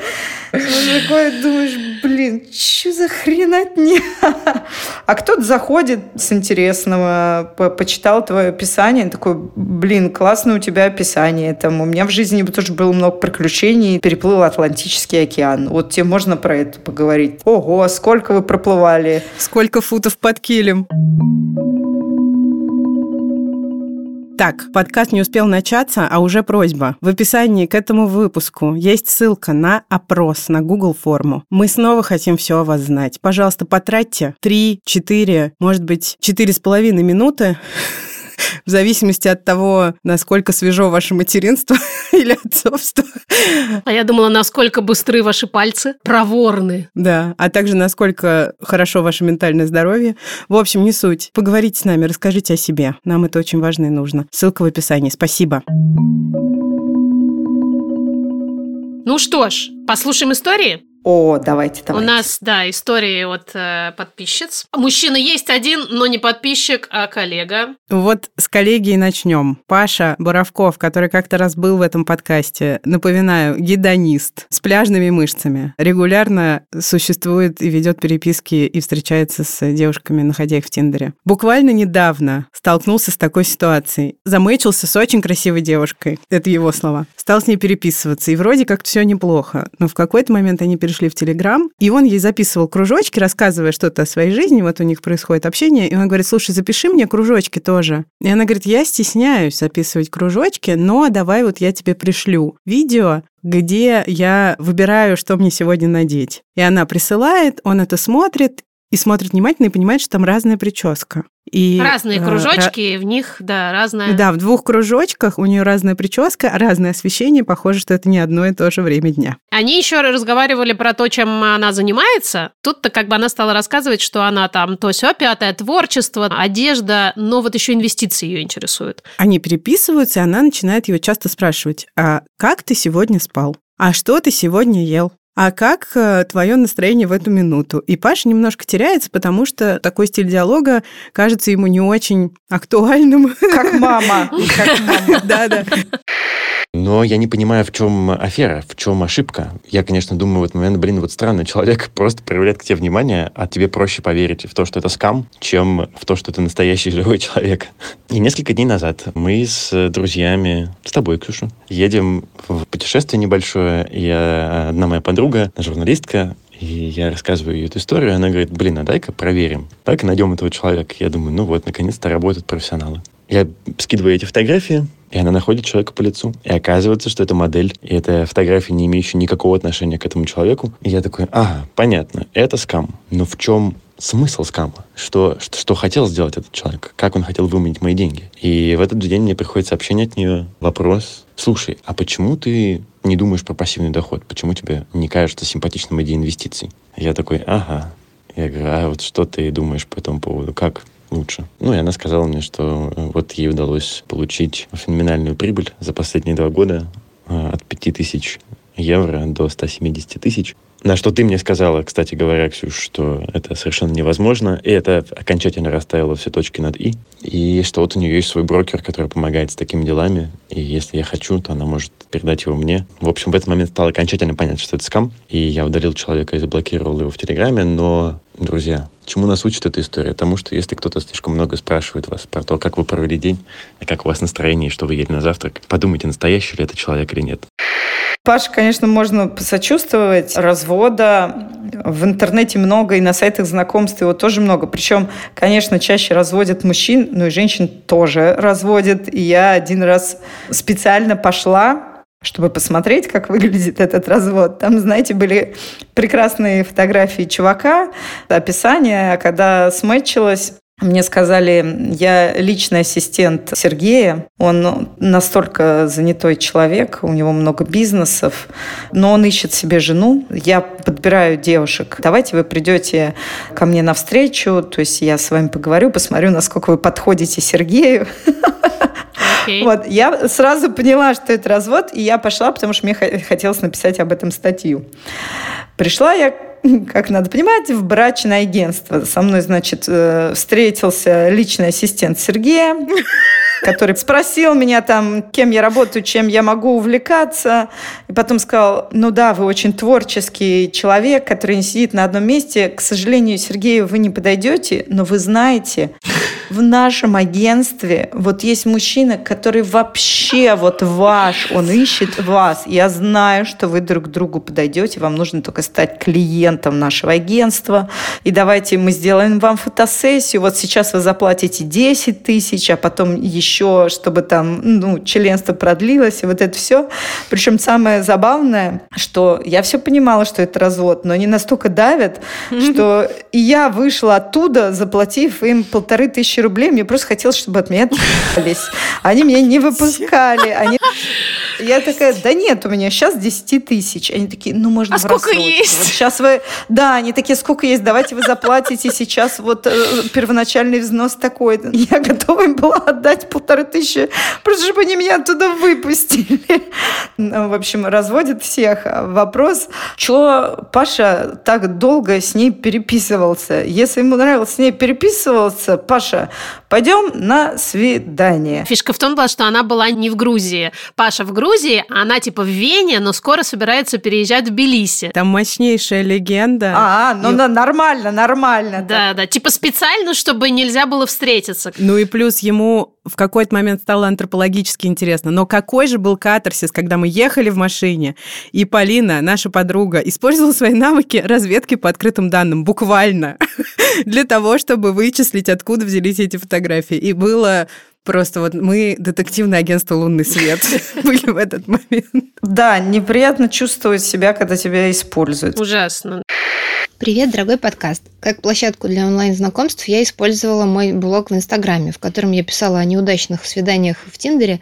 Speaker 1: такое думаешь, блин, что за хренотня? А кто-то заходит с интересного, по почитал твое описание, такой, блин, классное у тебя описание. Там, у меня в жизни тоже было много приключений, переплыл Атлантический океан. Вот тебе можно про это поговорить. Ого, сколько вы проплывали?
Speaker 2: Сколько футов под килем? Так, подкаст не успел начаться, а уже просьба. В описании к этому выпуску есть ссылка на опрос, на Google форму. Мы снова хотим все о вас знать. Пожалуйста, потратьте 3, 4, может быть, 4,5 минуты В зависимости от того, насколько свежо ваше материнство или отцовство.
Speaker 3: А я думала, насколько быстры ваши пальцы, проворны.
Speaker 2: Да, а также насколько хорошо ваше ментальное здоровье. В общем, не суть. Поговорите с нами, расскажите о себе. Нам это очень важно и нужно. Ссылка в описании. Спасибо.
Speaker 3: Ну что ж, послушаем истории?
Speaker 1: О, давайте, давайте.
Speaker 3: У нас, да, истории от э, подписчиц. Мужчина есть один, но не подписчик, а коллега.
Speaker 2: Вот с коллеги и начнем. Паша Боровков, который как-то раз был в этом подкасте, напоминаю, гедонист с пляжными мышцами. Регулярно существует и ведет переписки и встречается с девушками, находя их в Тиндере. Буквально недавно столкнулся с такой ситуацией. Замычился с очень красивой девушкой. Это его слова. Стал с ней переписываться. И вроде как все неплохо. Но в какой-то момент они перешли пришли в Телеграм, и он ей записывал кружочки, рассказывая что-то о своей жизни, вот у них происходит общение, и он говорит, слушай, запиши мне кружочки тоже. И она говорит, я стесняюсь записывать кружочки, но давай вот я тебе пришлю видео, где я выбираю, что мне сегодня надеть. И она присылает, он это смотрит, и смотрит внимательно и понимает, что там разная прическа. И,
Speaker 3: разные э, кружочки, ра... в них, да, разное.
Speaker 2: Да, в двух кружочках у нее разная прическа, разное освещение. Похоже, что это не одно и то же время дня.
Speaker 3: Они еще разговаривали про то, чем она занимается. Тут-то как бы она стала рассказывать, что она там то все пятое, творчество, одежда, но вот еще инвестиции ее интересуют.
Speaker 2: Они переписываются, и она начинает ее часто спрашивать, а как ты сегодня спал? А что ты сегодня ел? А как э, твое настроение в эту минуту? И Паша немножко теряется, потому что такой стиль диалога кажется ему не очень актуальным.
Speaker 1: Как мама. Как мама.
Speaker 2: Да, да.
Speaker 4: Но я не понимаю, в чем афера, в чем ошибка. Я, конечно, думаю в этот момент, блин, вот странно, человек просто проявляет к тебе внимание, а тебе проще поверить в то, что это скам, чем в то, что это настоящий живой человек. И несколько дней назад мы с друзьями, с тобой, Ксюша, едем в путешествие небольшое. Я, одна моя подруга, журналистка, и я рассказываю ей эту историю, она говорит, блин, а дай-ка проверим. Так найдем этого человека. Я думаю, ну вот, наконец-то работают профессионалы. Я скидываю эти фотографии, и она находит человека по лицу. И оказывается, что это модель, и это фотография, не имеющая никакого отношения к этому человеку. И я такой, ага, понятно, это скам. Но в чем смысл скама? Что, что, что хотел сделать этот человек? Как он хотел выманить мои деньги? И в этот день мне приходит сообщение от нее, вопрос, слушай, а почему ты не думаешь про пассивный доход? Почему тебе не кажется симпатичным идея инвестиций? Я такой, ага. Я говорю, а вот что ты думаешь по этому поводу? Как? Лучше. Ну, и она сказала мне, что э, вот ей удалось получить феноменальную прибыль за последние два года э, от 5000 евро до 170 тысяч. На что ты мне сказала, кстати говоря, Ксюш, что это совершенно невозможно, и это окончательно расставило все точки над «и», и что вот у нее есть свой брокер, который помогает с такими делами, и если я хочу, то она может передать его мне. В общем, в этот момент стало окончательно понятно, что это скам, и я удалил человека и заблокировал его в Телеграме, но, друзья, чему нас учит эта история? Тому, что если кто-то слишком много спрашивает вас про то, как вы провели день, как у вас настроение, что вы ели на завтрак, подумайте, настоящий ли это человек или нет.
Speaker 1: Паш, конечно, можно посочувствовать. Развода в интернете много, и на сайтах знакомств его тоже много. Причем, конечно, чаще разводят мужчин, но и женщин тоже разводят. И я один раз специально пошла чтобы посмотреть, как выглядит этот развод. Там, знаете, были прекрасные фотографии чувака, описание, когда смычилось, мне сказали, я личный ассистент Сергея. Он настолько занятой человек, у него много бизнесов, но он ищет себе жену. Я подбираю девушек. Давайте вы придете ко мне навстречу, то есть я с вами поговорю, посмотрю, насколько вы подходите Сергею. Okay. Вот, я сразу поняла, что это развод, и я пошла, потому что мне хотелось написать об этом статью. Пришла я как надо понимать, в брачное агентство. Со мной, значит, э, встретился личный ассистент Сергея, который спросил меня там, кем я работаю, чем я могу увлекаться. И потом сказал, ну да, вы очень творческий человек, который не сидит на одном месте. К сожалению, Сергею вы не подойдете, но вы знаете, в нашем агентстве вот есть мужчина, который вообще вот ваш, он ищет вас. Я знаю, что вы друг к другу подойдете, вам нужно только стать клиентом нашего агентства. И давайте мы сделаем вам фотосессию. Вот сейчас вы заплатите 10 тысяч, а потом еще, чтобы там ну, членство продлилось, и вот это все. Причем самое забавное, что я все понимала, что это развод, но они настолько давят, что и я вышла оттуда, заплатив им полторы тысячи тысячи рублей, мне просто хотелось, чтобы от меня отпались. Они меня не выпускали. Они... Я такая, да нет, у меня сейчас 10 тысяч. Они такие, ну, можно
Speaker 3: А сколько есть?
Speaker 1: Вот сейчас вы... Да, они такие, сколько есть, давайте вы заплатите сейчас вот э, первоначальный взнос такой. Я готова им была отдать полторы тысячи, просто чтобы они меня оттуда выпустили. Ну, в общем, разводят всех. Вопрос, что Паша так долго с ней переписывался? Если ему нравилось с ней переписываться, Паша, пойдем на свидание.
Speaker 3: Фишка в том была, что она была не в Грузии. Паша в Грузии, а она типа в Вене, но скоро собирается переезжать в Тбилиси.
Speaker 2: Там мощнейшая легенда.
Speaker 1: А, ну
Speaker 2: И-
Speaker 1: да, нормально, нормально.
Speaker 3: Да, да, типа специально, чтобы нельзя было встретиться.
Speaker 2: Ну и плюс ему в какой-то момент стало антропологически интересно. Но какой же был катарсис, когда мы ехали в машине, и Полина, наша подруга, использовала свои навыки разведки по открытым данным, буквально, для того, чтобы вычислить, откуда взялись эти фотографии. И было просто вот мы, детективное агентство «Лунный свет», были в этот момент.
Speaker 1: Да, неприятно чувствовать себя, когда тебя используют.
Speaker 3: Ужасно.
Speaker 5: Привет, дорогой подкаст. Как площадку для онлайн-знакомств я использовала мой блог в Инстаграме, в котором я писала о неудачных свиданиях в Тиндере.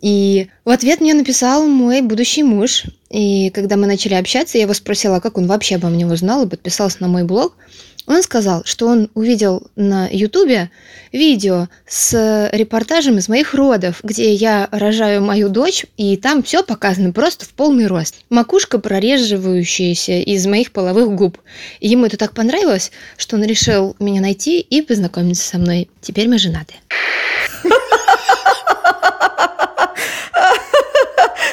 Speaker 5: И в ответ мне написал мой будущий муж. И когда мы начали общаться, я его спросила, как он вообще обо мне узнал, и подписался на мой блог. Он сказал, что он увидел на Ютубе видео с репортажем из моих родов, где я рожаю мою дочь, и там все показано просто в полный рост. Макушка прореживающаяся из моих половых губ. Ему это так понравилось, что он решил меня найти и познакомиться со мной. Теперь мы женаты.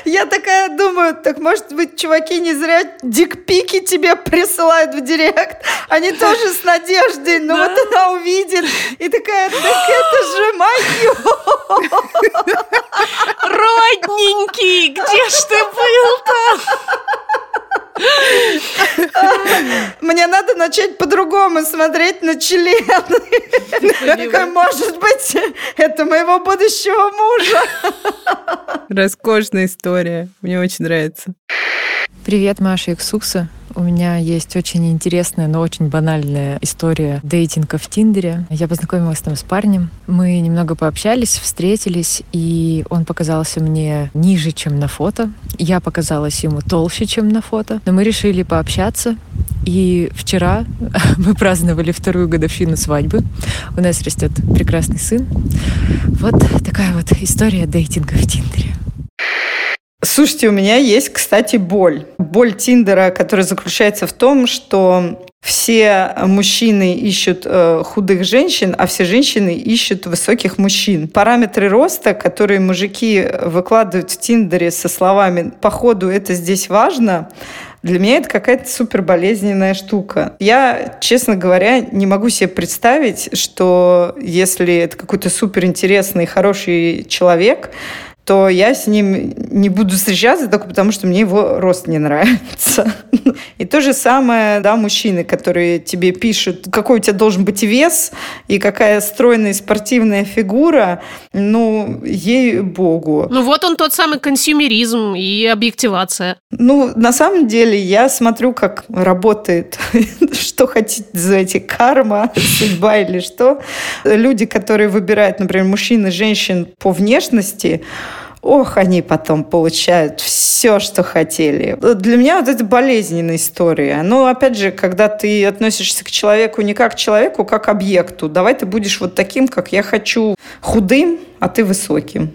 Speaker 1: Я такая думаю, так может быть, чуваки не зря дикпики тебе присылают в директ. Они тоже с надеждой, но вот она увидит и такая, так это же мое.
Speaker 3: Родненький, где ж ты был-то?
Speaker 1: Мне надо начать по-другому смотреть на член. Я такая, может быть, это моего будущего мужа.
Speaker 2: Роскошная история. Мне очень нравится.
Speaker 6: Привет, Маша Иксукса. У меня есть очень интересная, но очень банальная история дейтинга в Тиндере. Я познакомилась там с парнем. Мы немного пообщались, встретились, и он показался мне ниже, чем на фото. Я показалась ему толще, чем на фото. Но мы решили пообщаться. И вчера мы праздновали вторую годовщину свадьбы. У нас растет прекрасный сын. Вот такая вот история дейтинга в Тиндере.
Speaker 1: Слушайте, у меня есть, кстати, боль. Боль Тиндера, которая заключается в том, что все мужчины ищут э, худых женщин, а все женщины ищут высоких мужчин. Параметры роста, которые мужики выкладывают в Тиндере со словами «походу это здесь важно», для меня это какая-то супер болезненная штука. Я, честно говоря, не могу себе представить, что если это какой-то супер интересный, хороший человек, то я с ним не буду встречаться только потому, что мне его рост не нравится. И то же самое, да, мужчины, которые тебе пишут, какой у тебя должен быть вес и какая стройная спортивная фигура, ну, ей-богу.
Speaker 3: Ну вот он тот самый консюмеризм и объективация.
Speaker 1: Ну, на самом деле, я смотрю, как работает, что хотите называйте, карма, судьба или что. Люди, которые выбирают, например, мужчин и женщин по внешности, ох, они потом получают все, что хотели. Для меня вот это болезненная история. Но, опять же, когда ты относишься к человеку не как к человеку, как к объекту. Давай ты будешь вот таким, как я хочу, худым, а ты высоким.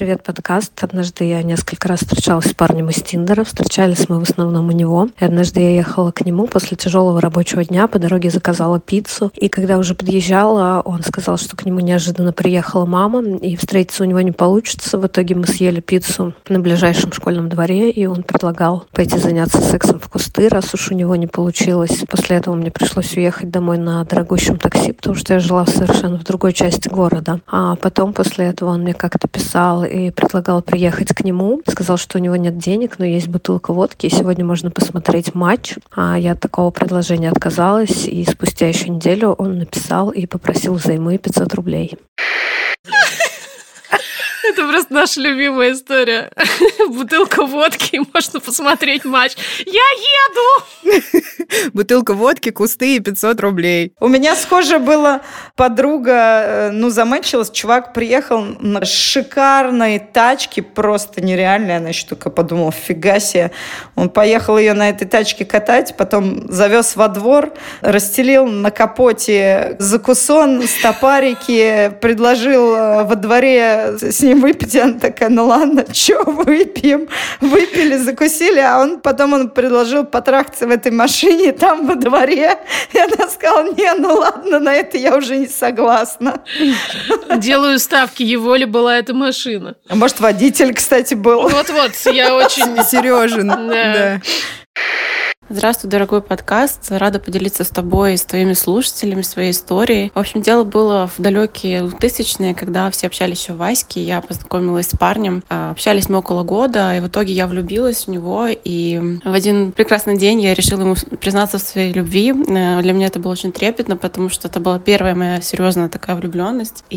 Speaker 7: Привет, подкаст. Однажды я несколько раз встречалась с парнем из Тиндера. Встречались мы в основном у него. И однажды я ехала к нему после тяжелого рабочего дня. По дороге заказала пиццу. И когда уже подъезжала, он сказал, что к нему неожиданно приехала мама. И встретиться у него не получится. В итоге мы съели пиццу на ближайшем школьном дворе. И он предлагал пойти заняться сексом в кусты, раз уж у него не получилось. После этого мне пришлось уехать домой на дорогущем такси, потому что я жила совершенно в другой части города. А потом после этого он мне как-то писал и предлагал приехать к нему. Сказал, что у него нет денег, но есть бутылка водки, и сегодня можно посмотреть матч. А я от такого предложения отказалась, и спустя еще неделю он написал и попросил взаймы 500 рублей.
Speaker 3: Это просто наша любимая история. Бутылка водки, можно посмотреть матч. Я еду!
Speaker 2: Бутылка водки, кусты и 500 рублей.
Speaker 1: У меня схоже было подруга, э, ну, замечилась, чувак приехал на шикарной тачке, просто нереальной, она еще только подумала, фига себе. Он поехал ее на этой тачке катать, потом завез во двор, расстелил на капоте закусон, стопарики, предложил э, во дворе с ним выпить, она такая, ну ладно, что выпьем? Выпили, закусили, а он потом он предложил потрахаться в этой машине там во дворе. И она сказала, не, ну ладно, на это я уже не согласна.
Speaker 3: Делаю ставки, его ли была эта машина.
Speaker 1: А может, водитель, кстати, был.
Speaker 3: Вот-вот, я очень...
Speaker 2: Сережин,
Speaker 3: Да.
Speaker 8: Здравствуй, дорогой подкаст. Рада поделиться с тобой, с твоими слушателями, своей историей. В общем, дело было в далекие 2000-е, когда все общались еще в Ваське. Я познакомилась с парнем. А, Общались мы около года, и в итоге я влюбилась в него. И в один прекрасный день я решила ему признаться в своей любви. Э, Для меня это было очень трепетно, потому что это была первая моя серьезная такая влюбленность. И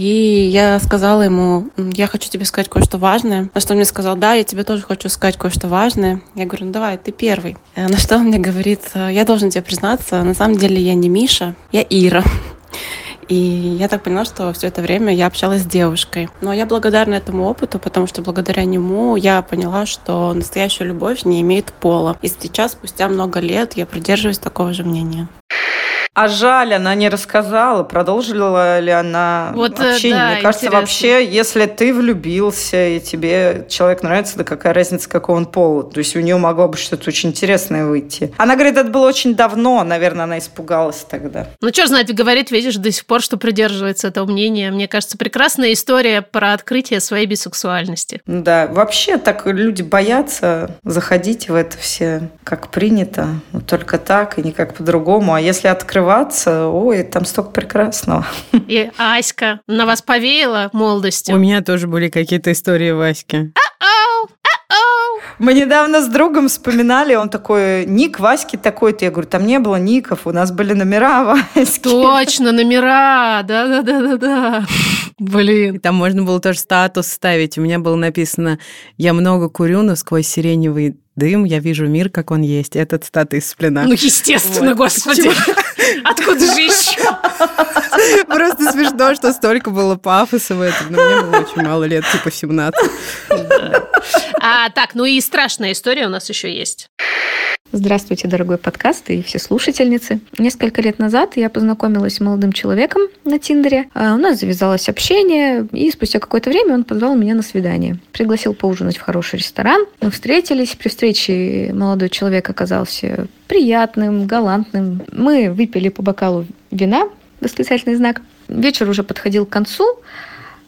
Speaker 8: я сказала ему, «М, я хочу тебе сказать кое-что важное. На что он мне сказал, да, я тебе тоже хочу сказать кое-что важное. Я говорю, ну давай, ты первый. Э, На что он мне говорит, «Э, я должен тебе признаться, на самом деле я не Миша, я Ира. И я так поняла, что все это время я общалась с девушкой. Но я благодарна этому опыту, потому что благодаря нему я поняла, что настоящая любовь не имеет пола. И сейчас, спустя много лет, я придерживаюсь такого же мнения.
Speaker 1: А жаль, она не рассказала, продолжила ли она
Speaker 3: Вот, э,
Speaker 1: общение.
Speaker 3: да,
Speaker 1: Мне кажется,
Speaker 3: интересно.
Speaker 1: вообще, если ты влюбился и тебе человек нравится, да какая разница, какого он пола. То есть у нее могло бы что-то очень интересное выйти. Она говорит, это было очень давно, наверное, она испугалась тогда.
Speaker 3: Ну, что знать, говорит, видишь, до сих пор, что придерживается этого мнения. Мне кажется, прекрасная история про открытие своей бисексуальности.
Speaker 1: Да, вообще так люди боятся заходить в это все, как принято, ну, только так и никак по-другому. А если открываться, ой, там столько прекрасного.
Speaker 3: И Аська на вас повеяла
Speaker 2: У
Speaker 3: молодостью.
Speaker 2: меня тоже были какие-то истории Васьки.
Speaker 3: Ау, ау.
Speaker 1: Мы недавно с другом вспоминали, он такой, ник Васьки такой-то. Я говорю, там не было ников, у нас были номера Васьки.
Speaker 3: Точно, номера. Да-да-да-да-да.
Speaker 2: И
Speaker 3: Блин.
Speaker 2: там можно было тоже статус ставить. У меня было написано «Я много курю, но сквозь сиреневый дым я вижу мир, как он есть». Этот статус из плена.
Speaker 3: Ну, естественно,
Speaker 2: Вот.
Speaker 3: господи. Откуда же еще?
Speaker 2: Просто смешно, что столько было пафоса в этом. Но мне было очень мало лет, типа 17.
Speaker 3: А, так, ну и страшная история у нас еще есть.
Speaker 5: Здравствуйте, дорогой подкаст и все слушательницы. Несколько лет назад я познакомилась с молодым человеком на Тиндере. А У нас завязалось общение, и спустя какое-то время он позвал меня на свидание. Пригласил поужинать в хороший ресторан. Мы встретились. При встрече молодой человек оказался приятным, галантным. Мы выпили по бокалу вина, восклицательный знак. Вечер уже подходил к концу,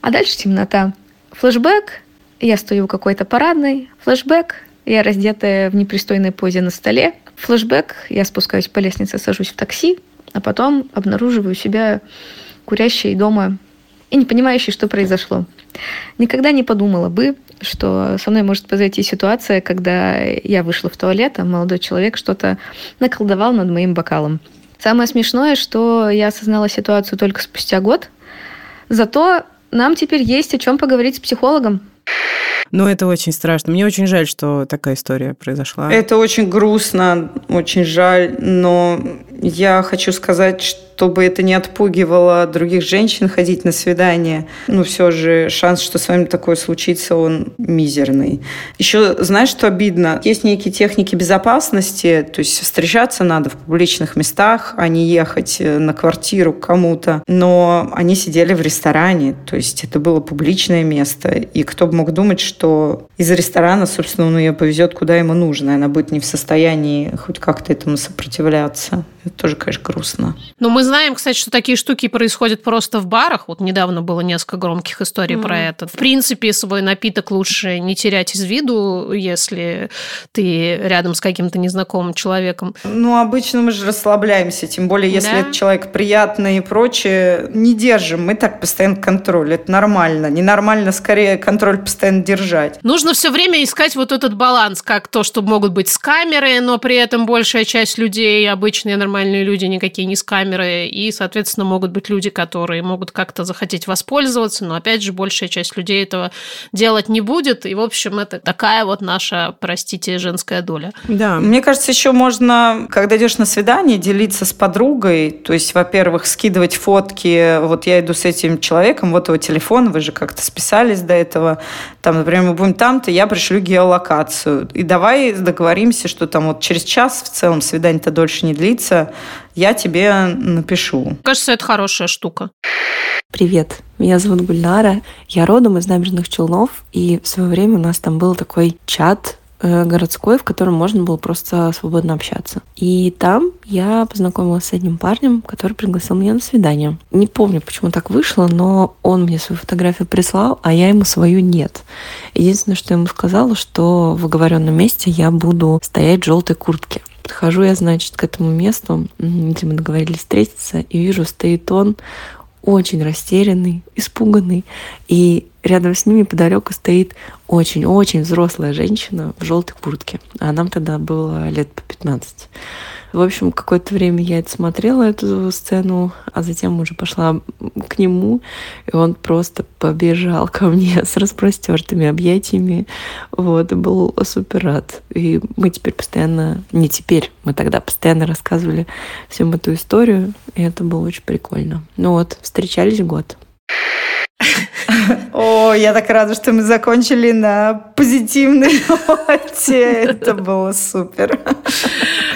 Speaker 5: а дальше темнота. Флэшбэк. Я стою у какой-то парадной. Флэшбэк. Я раздетая в непристойной позе на столе. Флэшбэк. Я спускаюсь по лестнице, сажусь в такси, а потом обнаруживаю себя курящей дома и не понимающей, что произошло. Никогда не подумала бы, что со мной может произойти ситуация, когда я вышла в туалет, а молодой человек что-то наколдовал над моим бокалом. Самое смешное, что я осознала ситуацию только спустя год. Зато нам теперь есть о чем поговорить с психологом.
Speaker 2: Ну, это очень страшно. Мне очень жаль, что такая история произошла.
Speaker 1: Это очень грустно, очень жаль, но я хочу сказать, чтобы это не отпугивало других женщин ходить на свидание. Ну, все же шанс, что с вами такое случится, он мизерный. Еще, знаешь, что обидно? Есть некие техники безопасности, то есть встречаться надо в публичных местах, а не ехать э, на квартиру к кому-то. Но они сидели в ресторане, то есть это было публичное место. И кто бы мог думать, что из ресторана, собственно, он ее повезет куда ему нужно, и она будет не в состоянии хоть как-то этому сопротивляться. Это тоже, конечно, грустно.
Speaker 3: Но мы знаем, кстати, что такие штуки происходят просто в барах. Вот недавно было несколько громких историй про это. В принципе, свой напиток лучше не терять из виду, если ты рядом с каким-то незнакомым человеком.
Speaker 1: Ну, обычно мы же расслабляемся, тем более, если
Speaker 3: Да.
Speaker 1: этот человек приятный и прочее. Не держим, мы так постоянно контроль. Это нормально. Ненормально, скорее, контроль постоянно держать.
Speaker 3: Нужно все время искать вот этот баланс, как то, что могут быть с камеры, но при этом большая часть людей, обычные нормальные нормальные люди, никакие не с камеры, и, соответственно, могут быть люди, которые могут как-то захотеть воспользоваться, но, опять же, большая часть людей этого делать не будет, и, в общем, это такая вот наша, простите, женская доля.
Speaker 1: Да. Мне кажется, еще можно, когда идешь на свидание, делиться с подругой, то есть, во-первых, скидывать фотки, вот я иду с этим человеком, вот его телефон, вы же как-то списались до этого, там, например, мы будем там-то, я пришлю геолокацию, и давай договоримся, что там вот через час в целом свидание-то дольше не длится, я тебе напишу.
Speaker 3: Кажется, это хорошая штука.
Speaker 9: Привет, меня зовут Гульнара, я родом из набережных Челнов, и в свое время у нас там был такой чат э, городской, в котором можно было просто свободно общаться. И там я познакомилась с одним парнем, который пригласил меня на свидание. Не помню, почему так вышло, но он мне свою фотографию прислал, а я ему свою нет. Единственное, что я ему сказала, что в оговоренном месте я буду стоять в желтой куртке. Подхожу я, значит, к этому месту, где мы договорились встретиться, и вижу, стоит он, очень растерянный, испуганный. И рядом с ними подалеку стоит очень-очень взрослая женщина в желтой куртке. А нам тогда было лет по 15. В общем, какое-то время я это смотрела, эту сцену, а затем уже пошла к нему, и он просто побежал ко мне с распростертыми объятиями. Вот, и был супер рад. И мы теперь постоянно, не теперь, мы тогда постоянно рассказывали всем эту историю, и это было очень прикольно. Ну вот, встречались год.
Speaker 1: О, я так рада, что мы закончили на позитивной ноте. Это было супер.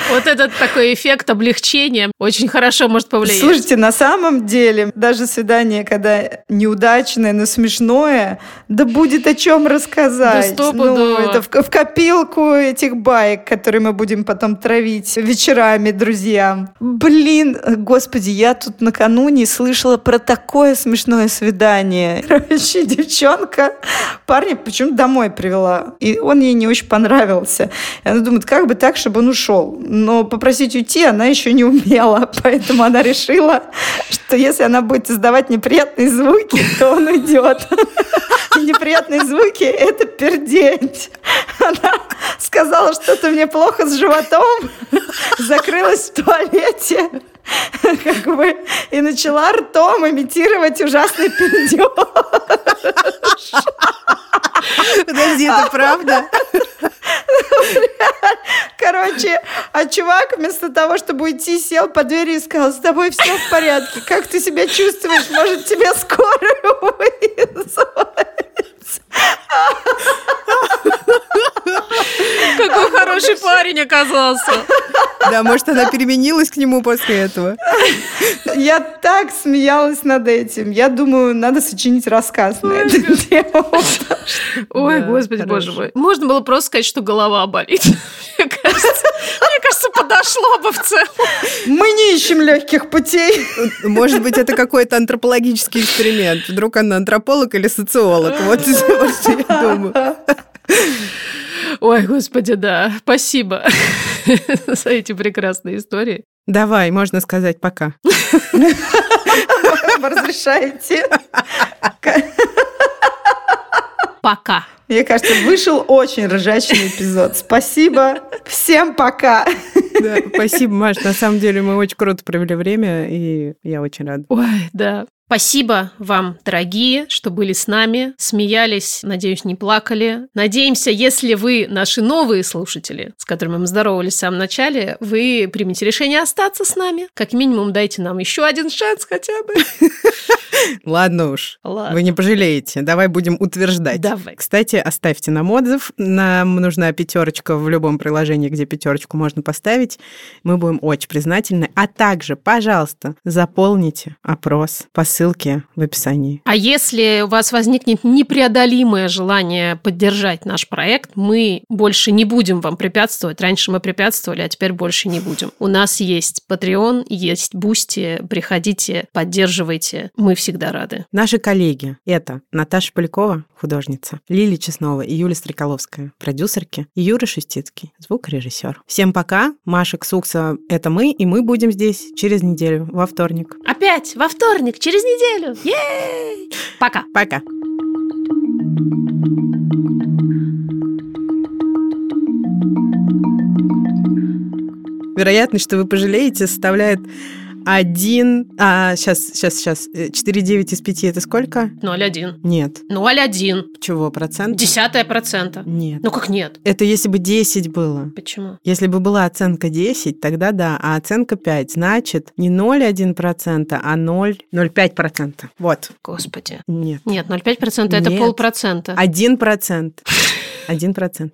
Speaker 3: Вот этот такой эффект облегчения очень хорошо может повлиять.
Speaker 1: Слушайте, на самом деле, даже свидание, когда неудачное, но смешное, да будет о чем рассказать.
Speaker 3: Да
Speaker 1: ну, это в, в копилку этих баек, которые мы будем потом травить вечерами друзьям. Блин, господи, я тут накануне слышала про такое смешное свидание. Короче, девчонка парня почему-то домой привела. И он ей не очень понравился. И она думает, как бы так, чтобы он ушел но попросить уйти она еще не умела, поэтому она решила, что если она будет издавать неприятные звуки, то он уйдет. Неприятные звуки — это пердеть. Она сказала, что-то мне плохо с животом, закрылась в туалете, как бы, и начала ртом имитировать ужасный пердеж.
Speaker 2: Подожди, это правда?
Speaker 1: Короче, а чувак вместо того, чтобы уйти, сел по двери и сказал, с тобой все в порядке, как ты себя чувствуешь, может, тебе скорую вызвать?
Speaker 3: Какой хороший парень оказался.
Speaker 2: Да, может, она переменилась к нему после этого.
Speaker 1: Я так смеялась над этим. Я думаю, надо сочинить рассказ на эту тему.
Speaker 3: Ой, господи, боже мой. Можно было просто сказать, что голова болит. Мне кажется, мне кажется, подошло бы в целом.
Speaker 1: Мы не ищем легких путей.
Speaker 2: Может быть, это какой-то антропологический эксперимент. Вдруг она антрополог или социолог. Вот что я думаю.
Speaker 3: Ой, господи, да. Спасибо за эти прекрасные истории.
Speaker 2: Давай, можно сказать пока.
Speaker 1: Разрешаете?
Speaker 3: Пока.
Speaker 1: Мне кажется, вышел очень ржачный эпизод. Спасибо. Всем пока.
Speaker 2: Да, спасибо, Маш. На самом деле мы очень круто провели время, и я очень рада.
Speaker 3: Ой, да. Спасибо вам, дорогие, что были с нами, смеялись, надеюсь, не плакали. Надеемся, если вы наши новые слушатели, с которыми мы здоровались в самом начале, вы примете решение остаться с нами. Как минимум, дайте нам еще один шанс хотя бы.
Speaker 2: Ладно уж.
Speaker 3: Ладно.
Speaker 2: Вы не пожалеете. Давай будем утверждать.
Speaker 3: Давай.
Speaker 2: Кстати, оставьте нам отзыв. Нам нужна пятерочка в любом приложении, где пятерочку можно поставить. Мы будем очень признательны. А также, пожалуйста, заполните опрос по ссылке в описании.
Speaker 3: А если у вас возникнет непреодолимое желание поддержать наш проект, мы больше не будем вам препятствовать. Раньше мы препятствовали, а теперь больше не будем. У нас есть Patreon, есть Boosty. Приходите, поддерживайте. Мы всегда рады.
Speaker 2: Наши коллеги – это Наташа Полякова, художница, Лилия Чеснова и Юлия Стреколовская, продюсерки, и Юра Шустицкий, звукорежиссер. Всем пока. Маша Ксукса – это мы, и мы будем здесь через неделю, во вторник.
Speaker 3: Опять во вторник, через неделю. Пока.
Speaker 2: Пока. Вероятность, что вы пожалеете, составляет 1... А, сейчас, сейчас, сейчас. 4,9 из 5 это сколько?
Speaker 3: 0,1.
Speaker 2: Нет.
Speaker 3: 0,1.
Speaker 2: Чего, процент?
Speaker 3: Десятая процента.
Speaker 2: Нет.
Speaker 3: Ну как нет?
Speaker 2: Это если бы 10 было.
Speaker 3: Почему?
Speaker 2: Если бы была оценка 10, тогда да, а оценка 5, значит не 0,1%, а 0, 0,5%. Вот.
Speaker 3: Господи.
Speaker 2: Нет.
Speaker 3: Нет, 0,5% это полпроцента.
Speaker 2: 1%. 1%.